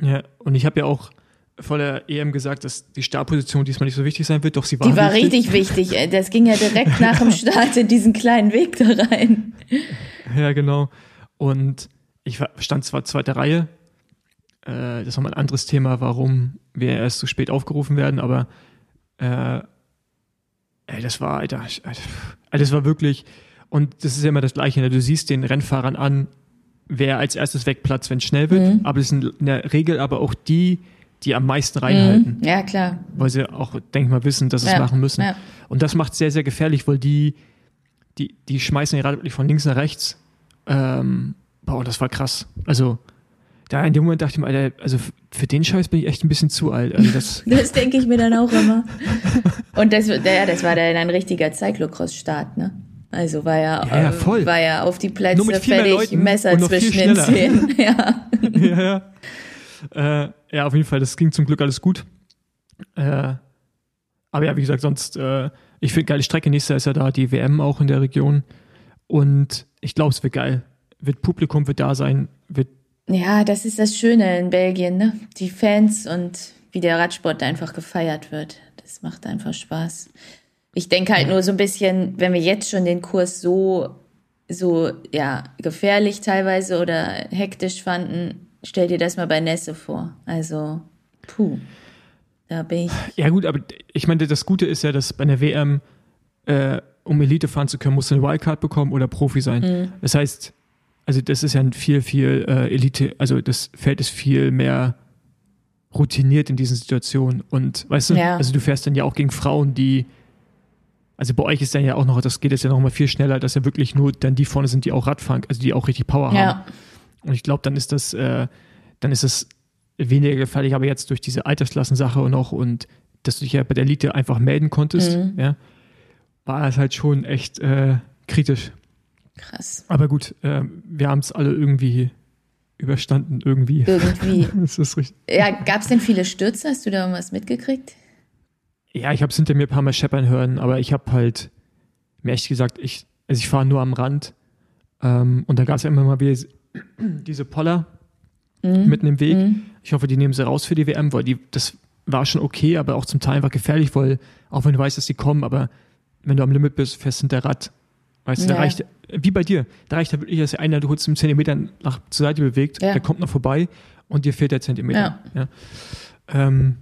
Ja, und ich habe ja auch vor der EM gesagt, dass die Startposition diesmal nicht so wichtig sein wird, doch sie war Die war wichtig. richtig wichtig. Das ging ja direkt nach dem Start in diesen kleinen Weg da rein. Ja, genau. Und ich stand zwar zweite Reihe, äh, das ist nochmal ein anderes Thema, warum wir erst so spät aufgerufen werden, aber äh, ey, das war, Alter, Alter, das war wirklich, und das ist ja immer das Gleiche, ne? du siehst den Rennfahrern an, wer als erstes wegplatzt, wenn es schnell wird, mhm. aber es sind in der Regel aber auch die, die am meisten reinhalten. Mhm. Ja, klar. Weil sie auch, denk mal, wissen, dass sie ja. es machen müssen. Ja. Und das macht es sehr, sehr gefährlich, weil die, die, die schmeißen gerade wirklich von links nach rechts. Ähm, boah, das war krass. Also, da in dem Moment dachte ich mir, Alter, also für den Scheiß bin ich echt ein bisschen zu alt. Also das das denke ich mir dann auch immer. Und das, ja, das war dann ein richtiger Cyclocross-Start, ne? Also war ja, ja, ja voll. war ja auf die Plätze fertig, Messer zwischen den Zähnen. Ja. ja, ja. Äh, ja, auf jeden Fall, das ging zum Glück alles gut. Äh, aber ja, wie gesagt, sonst, äh, ich finde geile Strecke. Nächstes Jahr ist ja da die WM auch in der Region. Und ich glaube, es wird geil. Wird Publikum wird da sein, wird. Ja, das ist das Schöne in Belgien, ne? Die Fans und wie der Radsport einfach gefeiert wird. Das macht einfach Spaß. Ich denke halt nur so ein bisschen, wenn wir jetzt schon den Kurs so, so, ja, gefährlich teilweise oder hektisch fanden, Stell dir das mal bei Nässe vor. Also, puh. Da bin ich. Ja, gut, aber ich meine, das Gute ist ja, dass bei einer WM, äh, um Elite fahren zu können, musst du eine Wildcard bekommen oder Profi sein. Mhm. Das heißt, also das ist ja ein viel, viel äh, Elite, also das Feld ist viel mehr routiniert in diesen Situationen. Und weißt du, ja. also du fährst dann ja auch gegen Frauen, die, also bei euch ist dann ja auch noch, das geht jetzt ja noch mal viel schneller, dass ja wirklich nur dann die vorne sind, die auch Radfahren, also die auch richtig Power ja. haben. Und ich glaube, dann ist das, äh, dann ist das weniger gefährlich, aber jetzt durch diese Altersklassensache und auch und dass du dich ja bei der Elite einfach melden konntest, mhm. ja, war das halt schon echt äh, kritisch. Krass. Aber gut, äh, wir haben es alle irgendwie überstanden, irgendwie. Irgendwie. das ist richtig. Ja, gab es denn viele Stürze? Hast du da irgendwas mitgekriegt? Ja, ich habe es hinter mir ein paar Mal scheppern hören, aber ich habe halt, mir echt gesagt, ich, also ich fahre nur am Rand. Ähm, und da gab es ja immer mal wieder diese Poller mhm. mitten im Weg. Mhm. Ich hoffe, die nehmen sie raus für die WM, weil die, das war schon okay, aber auch zum Teil einfach gefährlich, weil auch wenn du weißt, dass die kommen, aber wenn du am Limit bist, fährst hinter Rad. Weißt du, ja. da reicht, wie bei dir, da reicht da wirklich, dass einer du kurz einen Zentimeter nach zur Seite bewegt, ja. der kommt noch vorbei und dir fehlt der Zentimeter. Ja. ja. Ähm,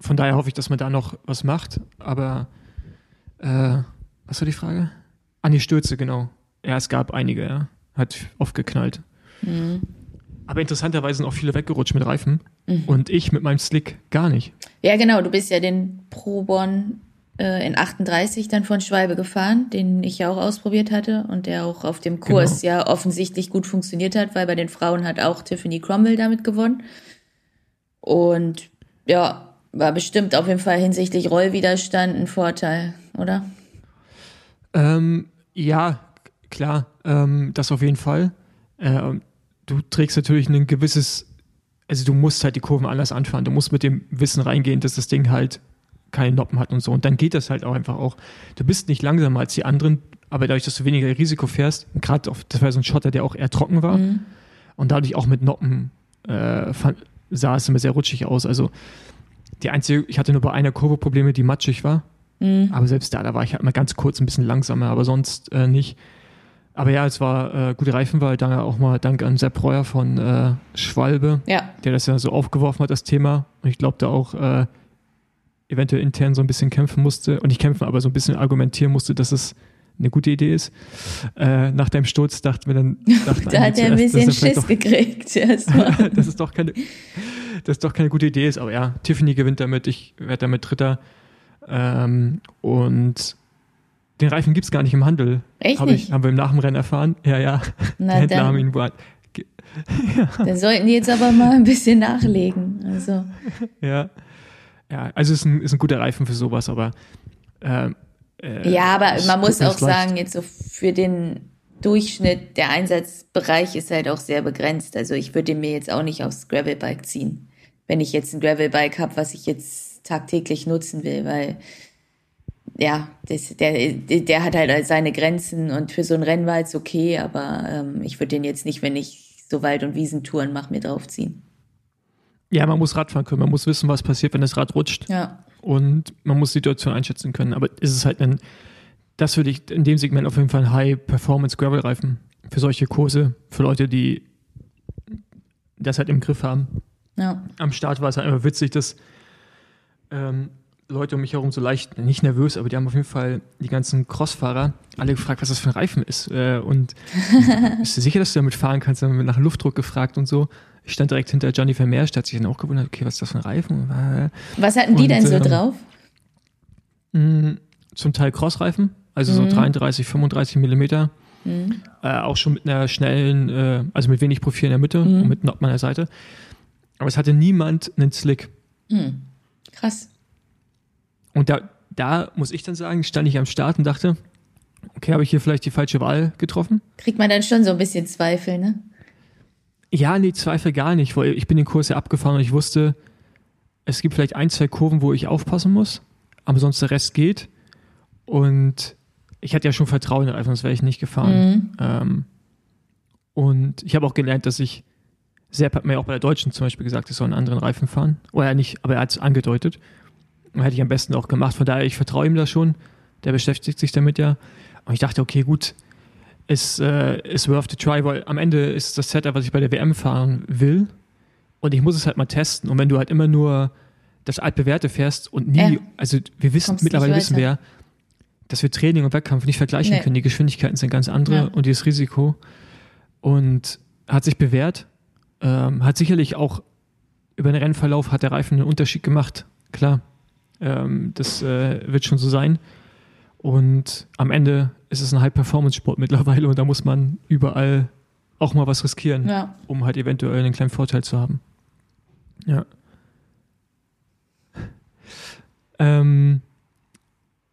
von daher hoffe ich, dass man da noch was macht, aber äh, was war die Frage? An die Stürze, genau. Ja, es gab einige, ja hat oft geknallt. Mhm. Aber interessanterweise sind auch viele weggerutscht mit Reifen mhm. und ich mit meinem Slick gar nicht. Ja, genau. Du bist ja den Probon äh, in 38 dann von Schwalbe gefahren, den ich ja auch ausprobiert hatte und der auch auf dem Kurs genau. ja offensichtlich gut funktioniert hat, weil bei den Frauen hat auch Tiffany Cromwell damit gewonnen. Und ja, war bestimmt auf jeden Fall hinsichtlich Rollwiderstand ein Vorteil, oder? Ähm, ja, klar, ähm, das auf jeden Fall. Äh, du trägst natürlich ein gewisses, also du musst halt die Kurven anders anfahren. Du musst mit dem Wissen reingehen, dass das Ding halt keine Noppen hat und so. Und dann geht das halt auch einfach auch. Du bist nicht langsamer als die anderen, aber dadurch, dass du weniger Risiko fährst, gerade auf, das war so ein Schotter, der auch eher trocken war mhm. und dadurch auch mit Noppen äh, fand, sah es immer sehr rutschig aus. Also die einzige, ich hatte nur bei einer Kurve Probleme, die matschig war. Mhm. Aber selbst da, da war ich halt mal ganz kurz ein bisschen langsamer, aber sonst äh, nicht. Aber ja, es war äh, gute Reifenwahl. Dann auch mal Dank an Sepp Reuer von äh, Schwalbe, ja. der das ja so aufgeworfen hat, das Thema. Und ich glaube, da auch äh, eventuell intern so ein bisschen kämpfen musste. Und nicht kämpfen, aber so ein bisschen argumentieren musste, dass es eine gute Idee ist. Äh, nach deinem Sturz dachten wir dann. Dachten da hat er ein bisschen Schiss doch, gekriegt. dass es doch keine, dass es doch keine gute Idee ist. Aber ja, Tiffany gewinnt damit, ich werde damit Dritter. Ähm, und den Reifen gibt es gar nicht im Handel. Echt Hab nicht? haben wir im Nachhinein erfahren. Ja, ja. Na, Der Händler haben ihn ja. Dann sollten die jetzt aber mal ein bisschen nachlegen. Also. Ja. Ja, also ist ein, ist ein guter Reifen für sowas, aber äh, äh, Ja, aber man muss auch sagen, jetzt so für den Durchschnitt, der Einsatzbereich ist halt auch sehr begrenzt. Also ich würde mir jetzt auch nicht aufs Gravelbike ziehen, wenn ich jetzt ein Gravelbike habe, was ich jetzt tagtäglich nutzen will, weil ja, das, der, der hat halt seine Grenzen und für so ein Rennen war es okay, aber ähm, ich würde den jetzt nicht, wenn ich so Wald- und Wiesentouren mache, mir draufziehen. Ja, man muss Radfahren können, man muss wissen, was passiert, wenn das Rad rutscht. Ja. Und man muss die Situation einschätzen können. Aber ist es halt ein, das würde ich in dem Segment auf jeden Fall ein High-Performance-Gravel-Reifen für solche Kurse, für Leute, die das halt im Griff haben. Ja. Am Start war es halt einfach witzig, dass ähm, Leute um mich herum so leicht, nicht nervös, aber die haben auf jeden Fall die ganzen Crossfahrer alle gefragt, was das für ein Reifen ist. Äh, und bist du sicher, dass du damit fahren kannst? Dann haben wir nach Luftdruck gefragt und so. Ich stand direkt hinter Johnny Vermeersch, der hat sich dann auch gewundert, okay, was ist das für ein Reifen? Äh, Was hatten die Und, denn so ähm, drauf? mh, zum Teil Crossreifen, also so 33, 35 Millimeter. Äh, auch schon mit einer schnellen, äh, also mit wenig Profil in der Mitte und mit an der Seite. Aber es hatte niemand einen Slick. Krass. Und da, da muss ich dann sagen, stand ich am Start und dachte, okay, habe ich hier vielleicht die falsche Wahl getroffen? Kriegt man dann schon so ein bisschen Zweifel, ne? Ja, nee, Zweifel gar nicht, weil ich bin den Kurs ja abgefahren und ich wusste, es gibt vielleicht ein, zwei Kurven, wo ich aufpassen muss, aber sonst der Rest geht. Und ich hatte ja schon Vertrauen in den Reifen, sonst wäre ich nicht gefahren. Ähm, und ich habe auch gelernt, dass ich, Sepp hat mir auch bei der Deutschen zum Beispiel gesagt, ich soll einen anderen Reifen fahren. Oder nicht, aber er hat es angedeutet. Hätte ich am besten auch gemacht. Von daher, ich vertraue ihm da schon. Der beschäftigt sich damit ja. Und ich dachte, okay, gut, ist, äh, ist worth the try, weil am Ende ist das Setup, was ich bei der WM fahren will. Und ich muss es halt mal testen. Und wenn du halt immer nur das altbewährte fährst und nie, Ja. also wir wissen, mittlerweile wissen wir ja, dass wir Training und Wettkampf nicht vergleichen Nee. können. Die Geschwindigkeiten sind ganz andere Ja. und dieses Risiko. Und hat sich bewährt. Ähm, hat sicherlich auch über den Rennverlauf hat der Reifen einen Unterschied gemacht. Klar. Ähm, das äh, wird schon so sein. Und am Ende ist es ein High-Performance-Sport mittlerweile und da muss man überall auch mal was riskieren, Ja. um halt eventuell einen kleinen Vorteil zu haben. Ja. Ähm,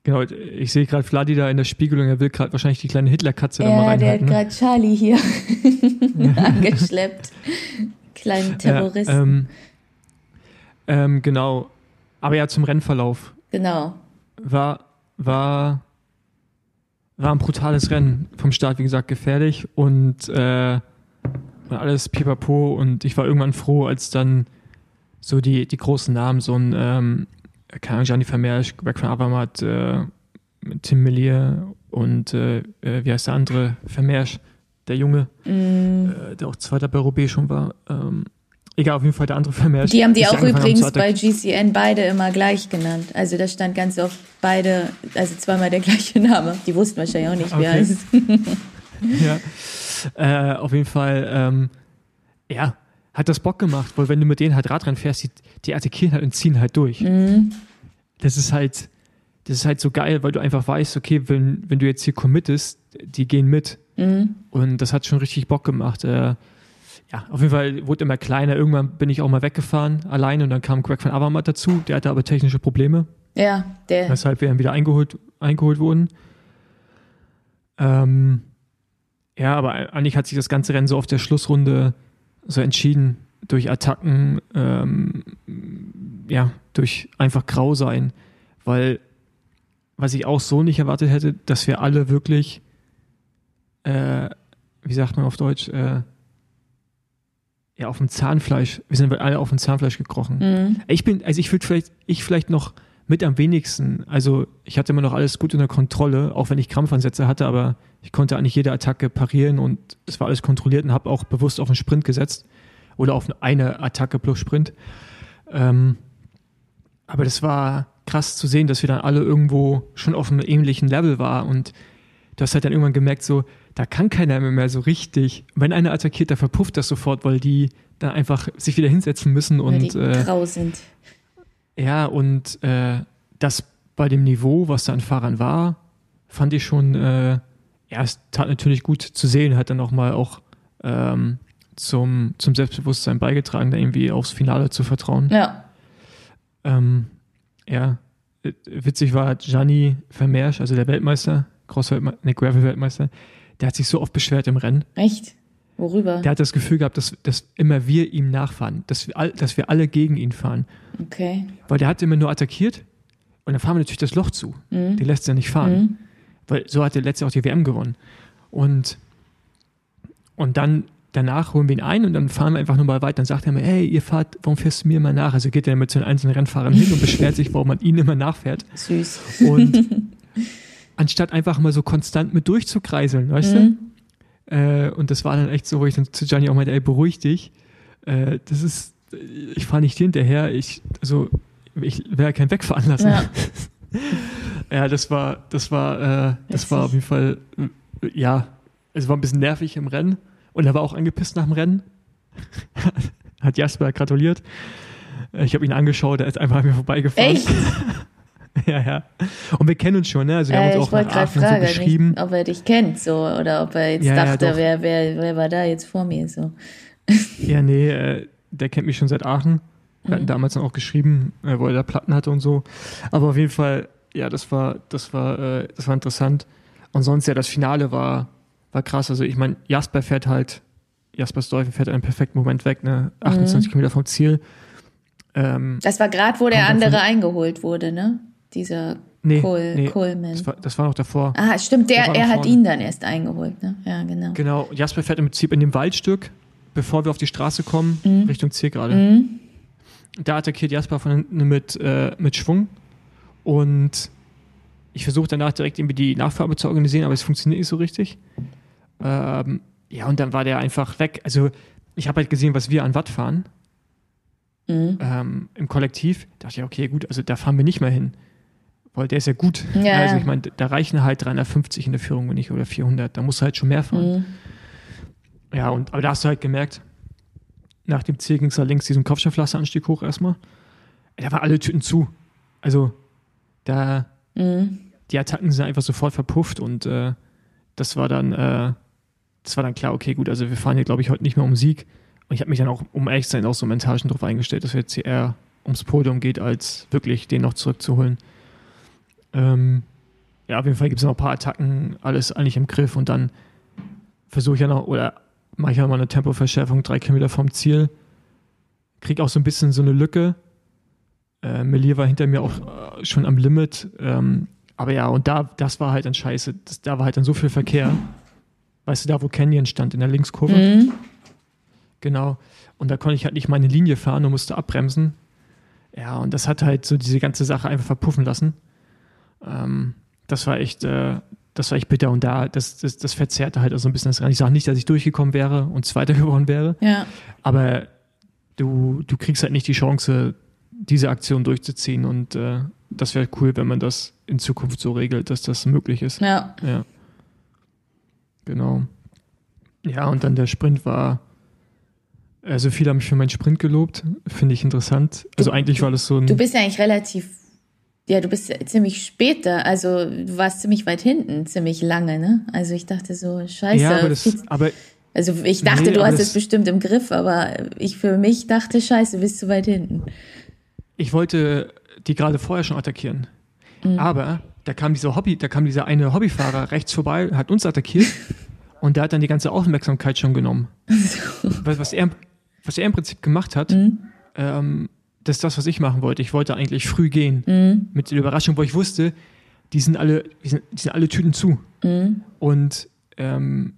genau, ich sehe gerade Vladi da in der Spiegelung, er will gerade wahrscheinlich die kleine Hitlerkatze da mal Ja, der hat reinhalten. Ne? gerade Charlie hier angeschleppt. Kleinen Terroristen. Ja, ähm, ähm, genau. Aber ja, zum Rennverlauf. genau. war, war, war ein brutales Rennen. Vom Start, wie gesagt, gefährlich und äh, alles pipapo. Und ich war irgendwann froh, als dann so die, die großen Namen, so ein, ähm, keine Ahnung, Gianni Vermeersch, Greg van Avermaet, äh, Tim Millier und äh, äh, wie heißt der andere? Vermeersch, der Junge, Mm, äh, der auch Zweiter bei Roubaix schon war. Ähm, egal, auf jeden Fall der andere Vermeersch. Die haben die auch haben übrigens bei. GCN beide immer gleich genannt. Also da stand ganz oft beide, also zweimal der gleiche Name. Die wussten wahrscheinlich auch nicht, wer Okay. es ja. Äh, auf jeden Fall, ähm, ja, hat das Bock gemacht, weil wenn du mit denen halt Radrennen fährst, die, die attackieren halt und ziehen halt durch. Das ist halt, das ist halt so geil, weil du einfach weißt, okay, wenn, wenn du jetzt hier committest, die gehen mit. Und das hat schon richtig Bock gemacht. Äh, ja, auf jeden Fall wurde immer kleiner. Irgendwann bin ich auch mal weggefahren, alleine, und dann kam Greg van Avermaet dazu. Der hatte aber technische Probleme Ja, der. weshalb wir dann wieder eingeholt, eingeholt wurden. Ähm, ja, aber eigentlich hat sich das ganze Rennen so auf der Schlussrunde so entschieden durch Attacken, ähm, ja, durch einfach grau sein, weil was ich auch so nicht erwartet hätte, dass wir alle wirklich, äh, wie sagt man auf Deutsch, äh, ja, auf dem Zahnfleisch, wir sind alle auf dem Zahnfleisch gekrochen. Mhm. Ich bin, also ich würde vielleicht, ich vielleicht noch mit am wenigsten, also ich hatte immer noch alles gut unter Kontrolle, auch wenn ich Krampfansätze hatte, aber ich konnte eigentlich jede Attacke parieren und es war alles kontrolliert und habe auch bewusst auf einen Sprint gesetzt oder auf eine Attacke plus Sprint. Ähm, aber das war krass zu sehen, dass wir dann alle irgendwo schon auf einem ähnlichen Level waren und du hast halt dann irgendwann gemerkt, so, da kann keiner mehr, mehr so richtig. Wenn einer attackiert, da verpufft das sofort, weil die dann einfach sich wieder hinsetzen müssen weil und die äh, grau sind. ja, und äh, das bei dem Niveau, was da an Fahrern war, fand ich schon, äh, ja, es tat natürlich gut zu sehen, hat dann auch mal auch ähm, zum, zum Selbstbewusstsein beigetragen, da irgendwie aufs Finale zu vertrauen. Ja. Ähm, ja, äh, witzig war Gianni Vermeersch, also der Weltmeister, Cross-Weltmeister, ne, Gravel-Weltmeister, der hat sich so oft beschwert im Rennen. Echt? Worüber? Der hat das Gefühl gehabt, dass, dass immer wir ihm nachfahren, dass wir, all, dass wir alle gegen ihn fahren. Okay. Weil der hat immer nur attackiert und dann fahren wir natürlich das Loch zu. Mhm. Die lässt er nicht fahren. Mhm. Weil so hat er letztes Jahr auch die WM gewonnen. Und, und dann danach holen wir ihn ein und dann fahren wir einfach nochmal weiter. Dann sagt er mir, hey, ihr fahrt, warum fährst du mir immer nach? Also geht er mit so den einzelnen Rennfahrern hin und beschwert sich, warum man ihn immer nachfährt. Süß. Und anstatt einfach mal so konstant mit durchzukreiseln, weißt Mhm. du? Äh, und das war dann echt so, wo ich dann zu Gianni auch meinte, ey, beruhig dich. Äh, das ist, ich fahre nicht hinterher, ich, also, ich werde kein Wegfahren lassen. Ja. Ja, das war, das war, äh, das war auf jeden Fall, ja, es war ein bisschen nervig im Rennen und er war auch angepisst nach dem Rennen. Hat Jasper gratuliert. Äh, Ich habe ihn angeschaut, er ist einfach an mir vorbeigefahren. Echt? Ja, ja. Und wir kennen uns schon, ne? Also wir haben Äh, uns ich auch nach Aachen so fragen, geschrieben. nicht, ob er dich kennt, so, oder ob er jetzt Ja, ja, dachte, doch. wer, wer, wer war da jetzt vor mir, so. Ja, nee, äh, der kennt mich schon seit Aachen. Wir Mhm. hatten damals dann auch geschrieben, äh, wo er da Platten hatte und so. Aber auf jeden Fall, ja, das war, das war, äh, das war interessant. Und sonst ja, das Finale war, war krass. Also ich meine, Jasper fährt halt, Jasper Stolfen fährt einen perfekten Moment weg, ne? Mhm. 28 Kilometer vom Ziel. Ähm, Das war gerade, wo der andere davon- eingeholt wurde, ne? Dieser nee, Cole, nee, Coleman. das war, das war noch davor. Ah, stimmt, Der der, er hat vorne. ihn dann erst eingeholt, ne? Ja, genau. Genau, Jasper fährt im Prinzip in dem Waldstück, bevor wir auf die Straße kommen, Mhm. Richtung Zielgerade. Da attackiert Jasper von hinten mit, äh, mit Schwung und ich versuche danach direkt irgendwie die Nachfarbe zu organisieren, aber es funktioniert nicht so richtig. Ähm, ja, und dann war der einfach weg. Also ich habe halt gesehen, was wir an Watt fahren Mhm. ähm, im Kollektiv. Da dachte ich, okay, gut, also da fahren wir nicht mehr hin. Weil der ist ja gut. Ja, also ich meine, da reichen halt 350 in der Führung, nicht, oder 400. Da musst du halt schon mehr fahren. Mhm. Ja, und aber da hast du halt gemerkt, nach dem Ziel ging es da links diesen Kopfsteinpflasteranstieg hoch erstmal. Da waren alle Tüten zu. Also da, Mhm. die Attacken sind einfach sofort verpufft und äh, das war dann, äh, das war dann klar, okay, gut, also wir fahren hier, glaube ich, heute nicht mehr um Sieg. Und ich habe mich dann auch, um ehrlich zu sein, auch so mental schon drauf eingestellt, dass wir jetzt hier eher ums Podium geht, als wirklich den noch zurückzuholen. Ähm, ja, auf jeden Fall gibt es noch ein paar Attacken, alles eigentlich im Griff und dann versuche ich ja noch, oder mache ich ja mal eine Tempoverschärfung, drei Kilometer vom Ziel. Krieg auch so ein bisschen so eine Lücke. Äh, Melir war hinter mir auch äh, schon am Limit. Ähm, aber ja, und da, das war halt dann scheiße. Das, da war halt dann so viel Verkehr. Weißt du, da wo Canyon stand, in der Linkskurve. Mhm. Genau. Und da konnte ich halt nicht meine Linie fahren und musste abbremsen. Ja, und das hat halt so diese ganze Sache einfach verpuffen lassen. Ähm, das war echt, äh, das war echt bitter. Und da, das, das, das verzerrte halt auch so ein bisschen das Rennen. Ich sage nicht, dass ich durchgekommen wäre und Zweiter geworden wäre, Ja. aber du, du kriegst halt nicht die Chance, diese Aktion durchzuziehen. Und äh, das wäre cool, wenn man das in Zukunft so regelt, dass das möglich ist. Ja. Ja. Genau. Ja, und dann der Sprint war. Also viele haben mich für meinen Sprint gelobt, finde ich interessant. Also eigentlich war das so ein. Du bist ja eigentlich relativ, ja, du bist ziemlich später, also du warst ziemlich weit hinten, ziemlich lange, ne? Also ich dachte so, scheiße. ja, aber das, aber also ich dachte, Nee, du hast es bestimmt im Griff, aber ich für mich dachte, scheiße, bist zu weit hinten. ich wollte die gerade vorher schon attackieren. Mhm. Aber da kam dieser Hobby, da kam dieser eine Hobbyfahrer rechts vorbei, hat uns attackiert und der hat dann die ganze Aufmerksamkeit schon genommen. Was, was, er, was er im Prinzip gemacht hat, Mhm. ähm, das ist das, was ich machen wollte. Ich wollte eigentlich früh gehen. Mhm. Mit der Überraschung, wo ich wusste, die sind alle, die sind, die sind alle Tüten zu. Mhm. Und ähm,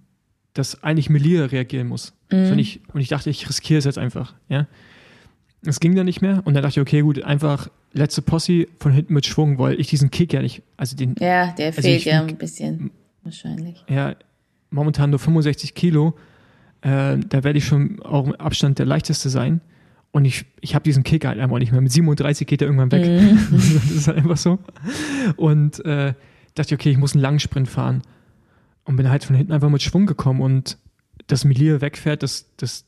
dass eigentlich Melia reagieren muss. Mhm. Und, ich, und ich dachte, ich riskiere es jetzt einfach. Ja? Es ging dann nicht mehr. Und dann dachte ich, okay, gut, einfach letzte Posse von hinten mit Schwung, weil ich diesen Kick ja nicht, also den, Ja, der Also fehlt ja ein bisschen, wahrscheinlich. ja, momentan nur 65 Kilo. Äh, da werde ich schon auch im Abstand der leichteste sein. Und ich, ich habe diesen Kick halt einfach nicht mehr. Mit 37 geht er irgendwann weg. Mhm. das ist halt einfach so. Und äh, dachte, okay, ich muss einen langen Sprint fahren. Und bin halt von hinten einfach mit Schwung gekommen. Und dass Melir wegfährt, das, das,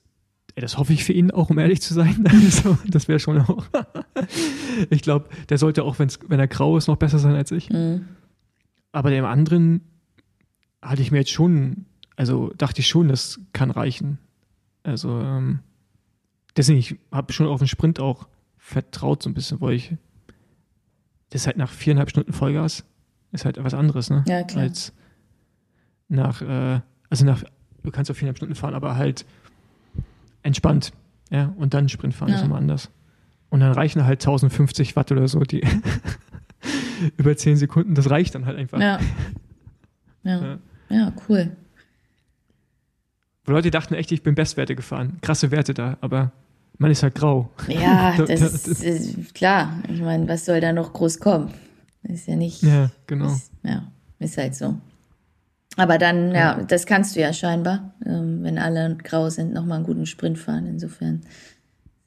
das hoffe ich für ihn auch, um ehrlich zu sein. Also, das wäre schon auch. ich glaube, der sollte auch, wenn's, wenn er grau ist, noch besser sein als ich. Mhm. Aber dem anderen hatte ich mir jetzt schon, also dachte ich schon, das kann reichen. Also, ähm, deswegen, ich habe schon auf den Sprint auch vertraut, so ein bisschen, weil ich, das ist halt nach viereinhalb Stunden Vollgas, ist halt was anderes, ne? Ja, klar. Als nach, äh, also nach, du kannst auf viereinhalb Stunden fahren, aber halt entspannt, ja, und dann Sprint fahren ist Ja. immer anders. Und dann reichen halt 1050 Watt oder so, die über 10 Sekunden, das reicht dann halt einfach. Ja. Ja. Ja. Ja, cool. Weil Leute dachten echt, ich bin Bestwerte gefahren. Krasse Werte da, aber man ist halt grau. Ja, das ist, ist klar. Ich meine, was soll da noch groß kommen? Ist ja nicht. Ja, genau. Ist, ja, ist halt so. Aber dann, ja, ja das kannst du ja scheinbar, ähm, wenn alle grau sind, nochmal einen guten Sprint fahren. Insofern.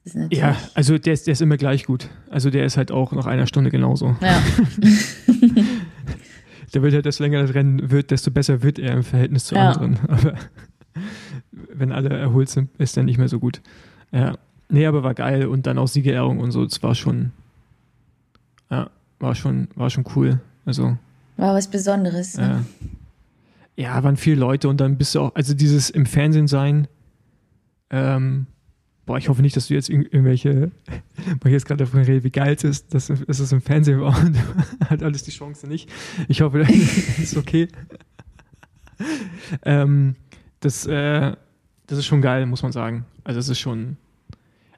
Ist ja, also der ist, der ist immer gleich gut. Also der ist halt auch nach einer Stunde genauso. Ja. der wird halt, desto länger das Rennen wird, desto besser wird er im Verhältnis zu ja. anderen. Aber wenn alle erholt sind, ist er nicht mehr so gut. Ja. Nee, aber war geil und dann auch Siegerehrung und so. Es war schon, ja, war schon, war schon cool. Also. War was Besonderes. Ne? Ja, waren viele Leute und dann bist du auch, also dieses im Fernsehen sein, ähm, boah, ich hoffe nicht, dass du jetzt irgendwelche, weil ich jetzt gerade davon rede, wie geil es ist, dass, dass es im Fernsehen war und hat alles die Chance nicht. Ich hoffe, das ist okay. ähm, das, äh, das ist schon geil, muss man sagen. Also es ist schon,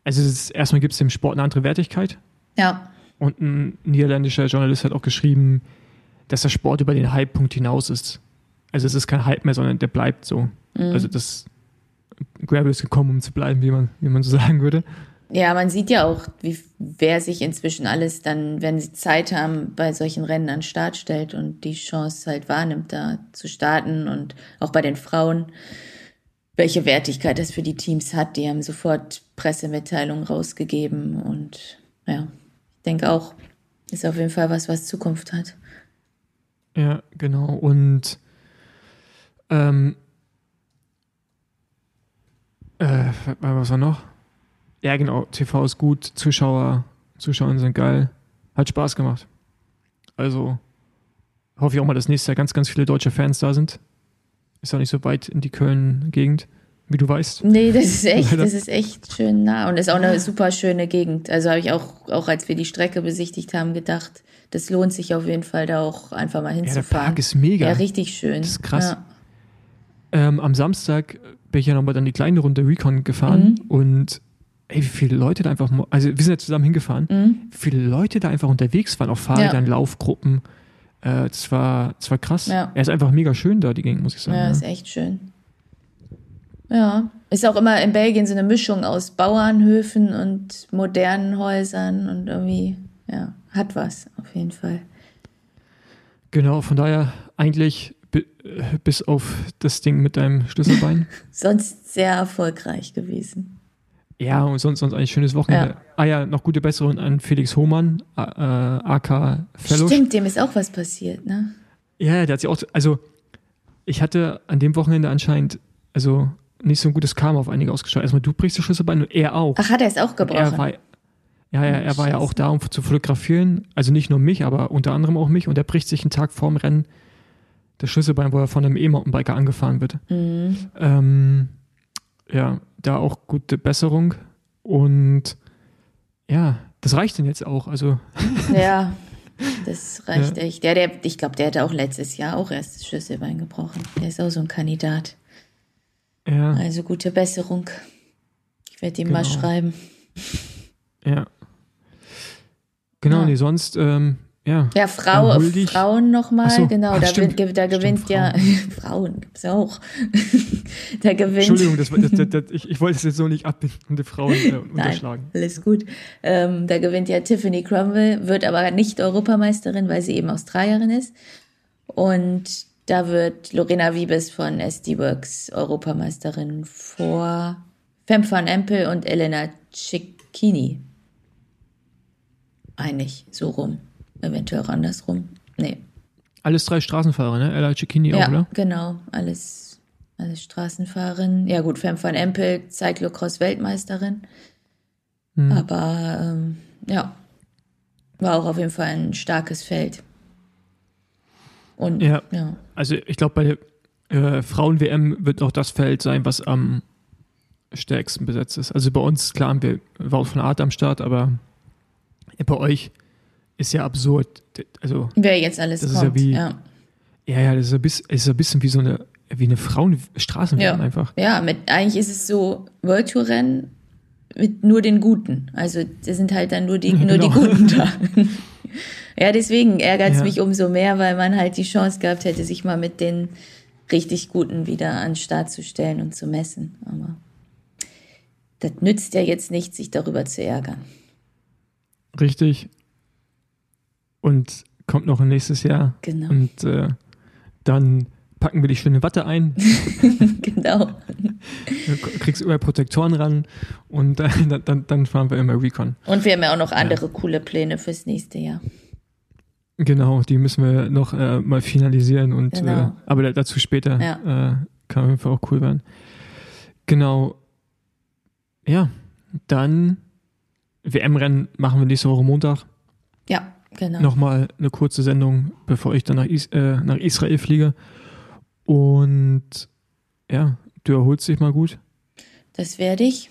also ist, erstmal gibt es dem Sport eine andere Wertigkeit. Ja. Und ein niederländischer Journalist hat auch geschrieben, dass der Sport über den Hype-Punkt hinaus ist. Also es ist kein Hype mehr, sondern der bleibt so. Mhm. Also das Gravel ist gekommen, um zu bleiben, wie man, wie man so sagen würde. Ja, man sieht ja auch, wie, wer sich inzwischen alles dann, wenn sie Zeit haben, bei solchen Rennen an den Start stellt und die Chance halt wahrnimmt, da zu starten und auch bei den Frauen, welche Wertigkeit das für die Teams hat. Die haben sofort Pressemitteilungen rausgegeben und ja, ich denke auch, ist auf jeden Fall was, was Zukunft hat. Ja, genau. Und ähm, äh, was war noch? Ja, genau. TV ist gut. Zuschauer, Zuschauer sind geil. Hat Spaß gemacht. Also hoffe ich auch mal, dass nächstes Jahr ganz, ganz viele deutsche Fans da sind. Ist auch nicht so weit in die Köln-Gegend, wie du weißt. Nee, das ist echt, das ist echt schön nah und ist auch eine super schöne Gegend. Also habe ich auch, auch als wir die Strecke besichtigt haben, gedacht, das lohnt sich auf jeden Fall, da auch einfach mal hinzufahren. Ja, der Park ist mega. Ja, richtig schön. Das ist krass. Ja. Ähm, am Samstag bin ich ja nochmal dann die kleine Runde Recon gefahren mhm. und ey, wie viele Leute da einfach, also wir sind ja zusammen hingefahren, mhm. wie viele Leute da einfach unterwegs waren, auf Fahrrädern, ja. Laufgruppen. Äh, das, war, das war krass. Ja. Er ist einfach mega schön da, die Gegend, muss ich sagen. Ja, ja, ist echt schön. Ja, ist auch immer in Belgien so eine Mischung aus Bauernhöfen und modernen Häusern und irgendwie, ja, hat was auf jeden Fall. Genau, von daher eigentlich bis auf das Ding mit deinem Schlüsselbein. sonst sehr erfolgreich gewesen. Ja, und sonst, sonst eigentlich schönes Wochenende. Ja. Ah ja, noch gute Besserung an Felix Hohmann, äh, AK Fellow. Stimmt, dem ist auch was passiert, ne? Ja, der hat sich auch, also ich hatte an dem Wochenende anscheinend, also nicht so ein gutes Karma auf einige ausgestrahlt. Erstmal du brichst das Schlüsselbein und er auch. Ach, hat er es auch gebrochen? Er war, ja, ja, er oh, war ja auch da, um zu fotografieren. Also nicht nur mich, aber unter anderem auch mich. Und er bricht sich einen Tag vorm Rennen das Schlüsselbein, wo er von einem E-Mountainbiker angefahren wird. Mhm. Ähm, ja, da auch gute Besserung. Und ja, das reicht denn jetzt auch. Also. Ja, das reicht ja. echt. Der, der, ich glaube, der hatte auch letztes Jahr auch erst das Schlüsselbein gebrochen. Der ist auch so ein Kandidat. Ja. Also gute Besserung. Ich werde ihm genau. mal schreiben. Ja. Genau, ja. nee, sonst, ähm, ja, ja Frau, Frauen nochmal, so, genau, ach, da, stimmt, da gewinnt stimmt, ja, Frauen gibt es auch. da gewinnt. Entschuldigung, das, das, das, ich, ich wollte es jetzt so nicht abbinden und die Frauen äh, unterschlagen. Nein, alles gut. Ähm, da gewinnt ja Tiffany Cromwell, wird aber nicht Europameisterin, weil sie eben Australierin ist. Und da wird Lorena Wiebes von SD Works Europameisterin vor Fem van Empel und Elena Cecchini. Einig, so rum. Eventuell auch andersrum. Nee. Alles drei Straßenfahrer, ne? Ella Cecchini ja, auch, oder? genau. Alles, alles Straßenfahrerin. Ja gut, Fem van Empel, Cyclocross-Weltmeisterin. Hm. Aber ähm, ja, war auch auf jeden Fall ein starkes Feld. Und ja, ja. also ich glaube, bei der äh, Frauen-WM wird auch das Feld sein, was am stärksten besetzt ist. Also bei uns, klar, haben wir Wout von Art am Start, aber bei euch ist ja absurd. Also, Wer jetzt alles das kommt, ist ja wie, ja. Ja, ja, das ist ein bisschen, ist ein bisschen wie so eine, wie eine Frauenstraßenrennen ja. einfach. Ja, mit, eigentlich ist es so World Tour Rennen mit nur den Guten. Also, das sind halt dann nur die, nur genau. die Guten da. ja, deswegen ärgert es ja. mich umso mehr, weil man halt die Chance gehabt hätte, sich mal mit den richtig guten wieder an den Start zu stellen und zu messen. Aber das nützt ja jetzt nicht, sich darüber zu ärgern. Richtig. Und kommt noch ein nächstes Jahr. Genau. Und äh, dann packen wir die schöne Watte ein. genau. Du kriegst überall Protektoren ran und äh, dann, dann fahren wir immer Recon. Und wir haben ja auch noch andere ja. coole Pläne fürs nächste Jahr. Genau, die müssen wir noch äh, mal finalisieren und genau. äh, aber dazu später ja. äh, kann auf jeden Fall auch cool werden. Genau. Ja, dann WM-Rennen machen wir nächste Woche Montag. Ja, genau. Nochmal eine kurze Sendung, bevor ich dann nach, Is äh, nach Israel fliege. Und ja, du erholst dich mal gut. Das werde ich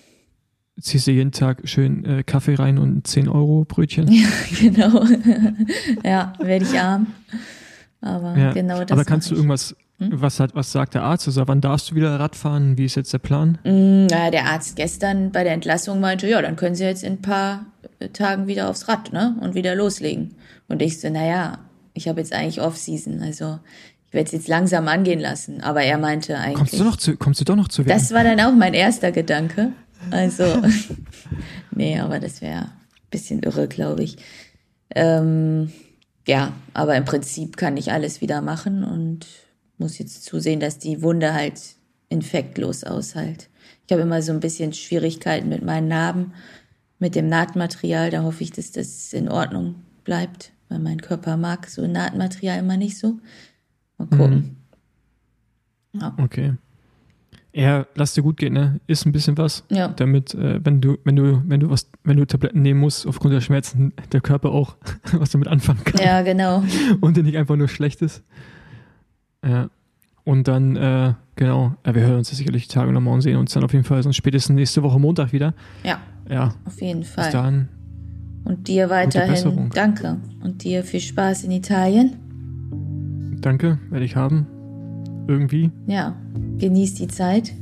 ziehst du jeden Tag schön äh, Kaffee rein und 10 Euro Brötchen. Ja, genau. ja, werde ich arm. Aber ja. genau das. Aber kannst du irgendwas? Was hat, was sagt der Arzt? Also wann darfst du wieder Radfahren? Wie ist jetzt der Plan? Mm, na, der Arzt gestern bei der Entlassung meinte, ja, dann können sie jetzt in ein paar äh, Tagen wieder aufs Rad, ne? Und wieder loslegen. Und ich so, naja, ich habe jetzt eigentlich Off-Season, also ich werde es jetzt langsam angehen lassen. Aber er meinte eigentlich. Kommst du, noch zu, kommst du doch noch zu werden? Das war dann auch mein erster Gedanke. Also, nee, aber das wäre ein bisschen irre, glaube ich. Ähm, ja, aber im Prinzip kann ich alles wieder machen und muss jetzt zusehen, dass die Wunde halt infektlos aushält. Ich habe immer so ein bisschen Schwierigkeiten mit meinen Narben, mit dem Nahtmaterial. Da hoffe ich, dass das in Ordnung bleibt, weil mein Körper mag so Nahtmaterial immer nicht so. Mal gucken. Mhm. Ja. Okay. Ja, lass dir gut gehen, ne? Iss ein bisschen was. Ja. Damit, äh, wenn du, wenn du, wenn du was, wenn du Tabletten nehmen musst, aufgrund der Schmerzen, der Körper auch was damit anfangen kann. Ja, genau. Und dir nicht einfach nur schlecht ist. Ja. Und dann, äh, genau, ja, wir hören uns ja sicherlich die Tage nochmal und sehen uns dann auf jeden Fall sonst spätestens nächste Woche Montag wieder. Ja. Ja. Auf jeden Fall. Bis dann. Und dir weiterhin danke. Und dir viel Spaß in Italien. Danke, werde ich haben. Irgendwie. Ja, genieß die Zeit.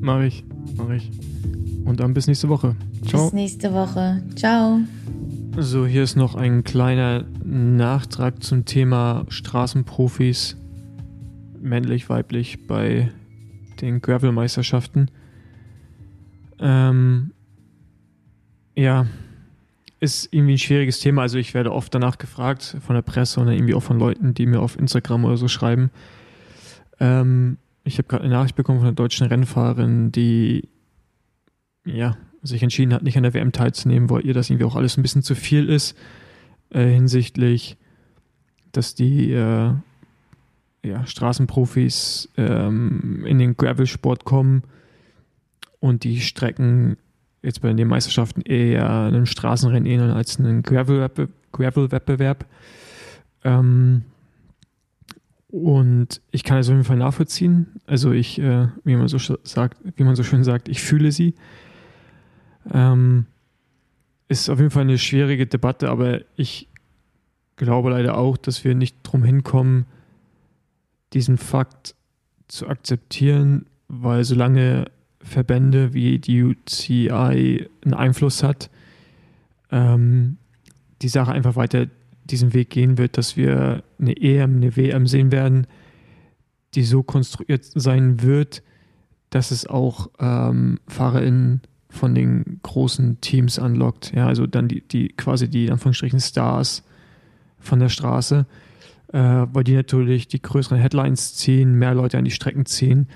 Mach ich, mach ich. Und dann bis nächste Woche. Ciao. Bis nächste Woche. Ciao. So, hier ist noch ein kleiner Nachtrag zum Thema Straßenprofis, männlich, weiblich, bei den Gravel-Meisterschaften. Ähm, ja, ist irgendwie ein schwieriges Thema. Also ich werde oft danach gefragt von der Presse und irgendwie auch von Leuten, die mir auf Instagram oder so schreiben. Ähm, ich habe gerade eine Nachricht bekommen von einer deutschen Rennfahrerin, die ja, sich entschieden hat, nicht an der WM teilzunehmen, weil ihr das irgendwie auch alles ein bisschen zu viel ist, äh, hinsichtlich, dass die äh, ja, Straßenprofis ähm, in den Gravel-Sport kommen und die Strecken jetzt bei den Meisterschaften eher einem Straßenrennen ähneln als einen Gravel-Wettbewerb. Ähm, und ich kann es auf jeden Fall nachvollziehen. Also ich, äh, wie man so sagt, wie man so schön sagt, ich fühle sie. Ähm, ist auf jeden Fall eine schwierige Debatte, aber ich glaube leider auch, dass wir nicht drum hinkommen, diesen Fakt zu akzeptieren, weil solange Verbände wie die UCI einen Einfluss hat, ähm, die Sache einfach weiter diesen Weg gehen wird, dass wir eine EM, eine WM sehen werden, die so konstruiert sein wird, dass es auch ähm, FahrerInnen von den großen Teams anlockt. Ja, also dann die, die quasi die Anführungsstrichen Stars von der Straße, äh, weil die natürlich die größeren Headlines ziehen, mehr Leute an die Strecken ziehen.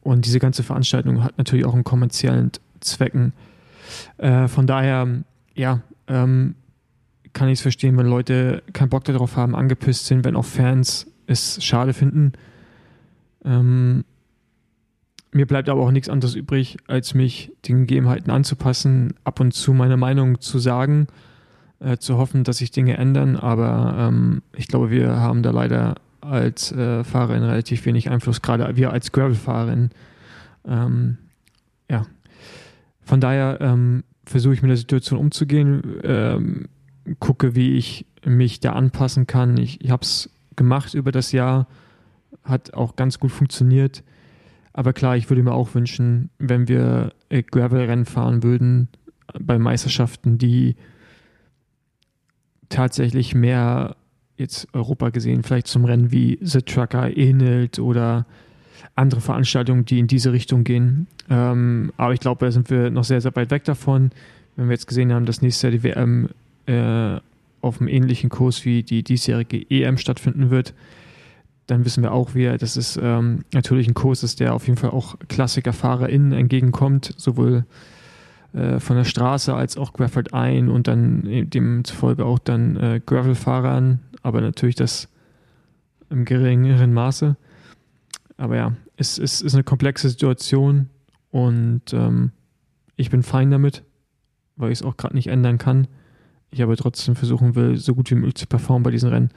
Und diese ganze Veranstaltung hat natürlich auch einen kommerziellen Zwecken. Äh, von daher, ja, ähm, kann ich es verstehen, wenn Leute keinen Bock darauf haben, angepisst sind, wenn auch Fans es schade finden. Ähm, mir bleibt aber auch nichts anderes übrig, als mich den Gegebenheiten anzupassen, ab und zu meine Meinung zu sagen, äh, zu hoffen, dass sich Dinge ändern. Aber ähm, ich glaube, wir haben da leider als äh, Fahrerin relativ wenig Einfluss, gerade wir als Gravel-Fahrerin. Ähm, ja. Von daher ähm, versuche ich mit der Situation umzugehen. Ähm, gucke, wie ich mich da anpassen kann. Ich, ich habe es gemacht über das Jahr, hat auch ganz gut funktioniert. Aber klar, ich würde mir auch wünschen, wenn wir äh, Gravel-Rennen fahren würden bei Meisterschaften, die tatsächlich mehr jetzt Europa gesehen, vielleicht zum Rennen wie The Trucker ähnelt oder andere Veranstaltungen, die in diese Richtung gehen. Ähm, aber ich glaube, da sind wir noch sehr, sehr weit weg davon. Wenn wir jetzt gesehen haben, dass nächstes Jahr die WM äh, auf einem ähnlichen Kurs wie die diesjährige EM stattfinden wird, dann wissen wir auch wieder, dass es ähm, natürlich ein Kurs ist, der auf jeden Fall auch KlassikerfahrerInnen entgegenkommt, sowohl äh, von der Straße als auch Graffert ein und dann demzufolge auch dann äh, Gravel-Fahrern, aber natürlich das im geringeren Maße. Aber ja, es, es ist eine komplexe Situation und ähm, ich bin fein damit, weil ich es auch gerade nicht ändern kann. Ich aber trotzdem versuchen will, so gut wie möglich zu performen bei diesen Rennen.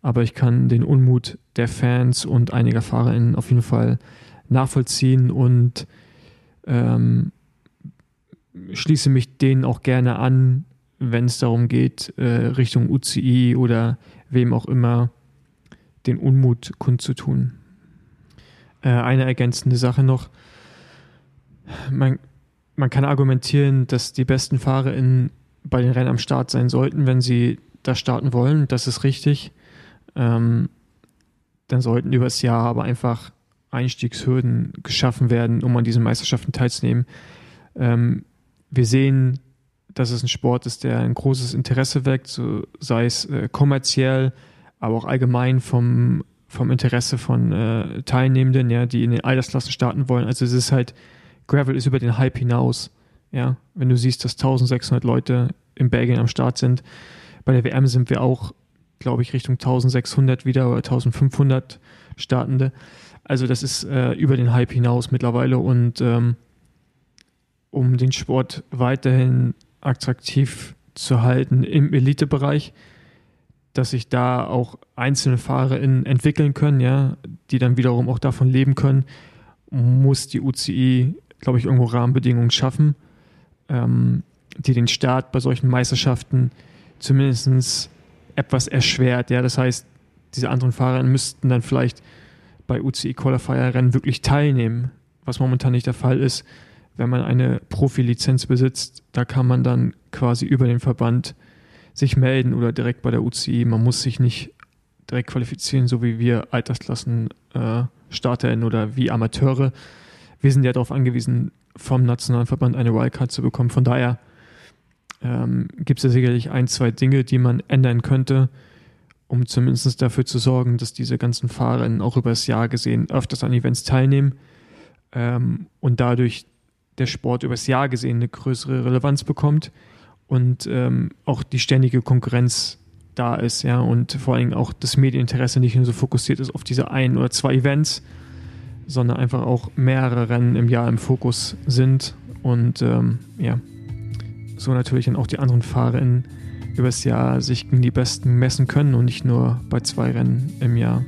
Aber ich kann den Unmut der Fans und einiger FahrerInnen auf jeden Fall nachvollziehen und ähm, schließe mich denen auch gerne an, wenn es darum geht, äh, Richtung UCI oder wem auch immer den Unmut kundzutun. Äh, eine ergänzende Sache noch. Man, man kann argumentieren, dass die besten FahrerInnen bei den Rennen am Start sein sollten, wenn sie da starten wollen. Das ist richtig. Ähm, dann sollten übers Jahr aber einfach Einstiegshürden geschaffen werden, um an diesen Meisterschaften teilzunehmen. Ähm, wir sehen, dass es ein Sport ist, der ein großes Interesse weckt, so sei es äh, kommerziell, aber auch allgemein vom vom Interesse von äh, Teilnehmenden, ja, die in den Altersklassen starten wollen. Also es ist halt, Gravel ist über den Hype hinaus. Ja, wenn du siehst, dass 1600 Leute in Belgien am Start sind. Bei der WM sind wir auch, glaube ich, Richtung 1600 wieder oder 1500 Startende. Also das ist äh, über den Hype hinaus mittlerweile und ähm, um den Sport weiterhin attraktiv zu halten im Elitebereich, dass sich da auch einzelne FahrerInnen entwickeln können, ja, die dann wiederum auch davon leben können, muss die UCI, glaube ich, irgendwo Rahmenbedingungen schaffen, ähm, die den Start bei solchen Meisterschaften zumindest etwas erschwert. Ja, das heißt, diese anderen Fahrer müssten dann vielleicht bei UCI Qualifier Rennen wirklich teilnehmen, was momentan nicht der Fall ist. Wenn man eine Profilizenz besitzt, da kann man dann quasi über den Verband sich melden oder direkt bei der UCI. Man muss sich nicht direkt qualifizieren, so wie wir Altersklassen äh, StarterInnen oder wie Amateure. Wir sind ja darauf angewiesen, vom nationalen Verband eine Wildcard zu bekommen. Von daher ähm, gibt es ja sicherlich ein, zwei Dinge, die man ändern könnte, um zumindest dafür zu sorgen, dass diese ganzen Fahrerinnen auch über das Jahr gesehen öfters an Events teilnehmen ähm, und dadurch der Sport über das Jahr gesehen eine größere Relevanz bekommt und ähm, auch die ständige Konkurrenz da ist, ja, und vor allem auch das Medieninteresse nicht nur so fokussiert ist auf diese ein oder zwei Events, sondern einfach auch mehrere Rennen im Jahr im Fokus sind und ähm, ja, so natürlich dann auch die anderen FahrerInnen übers Jahr sich gegen die Besten messen können und nicht nur bei zwei Rennen im Jahr.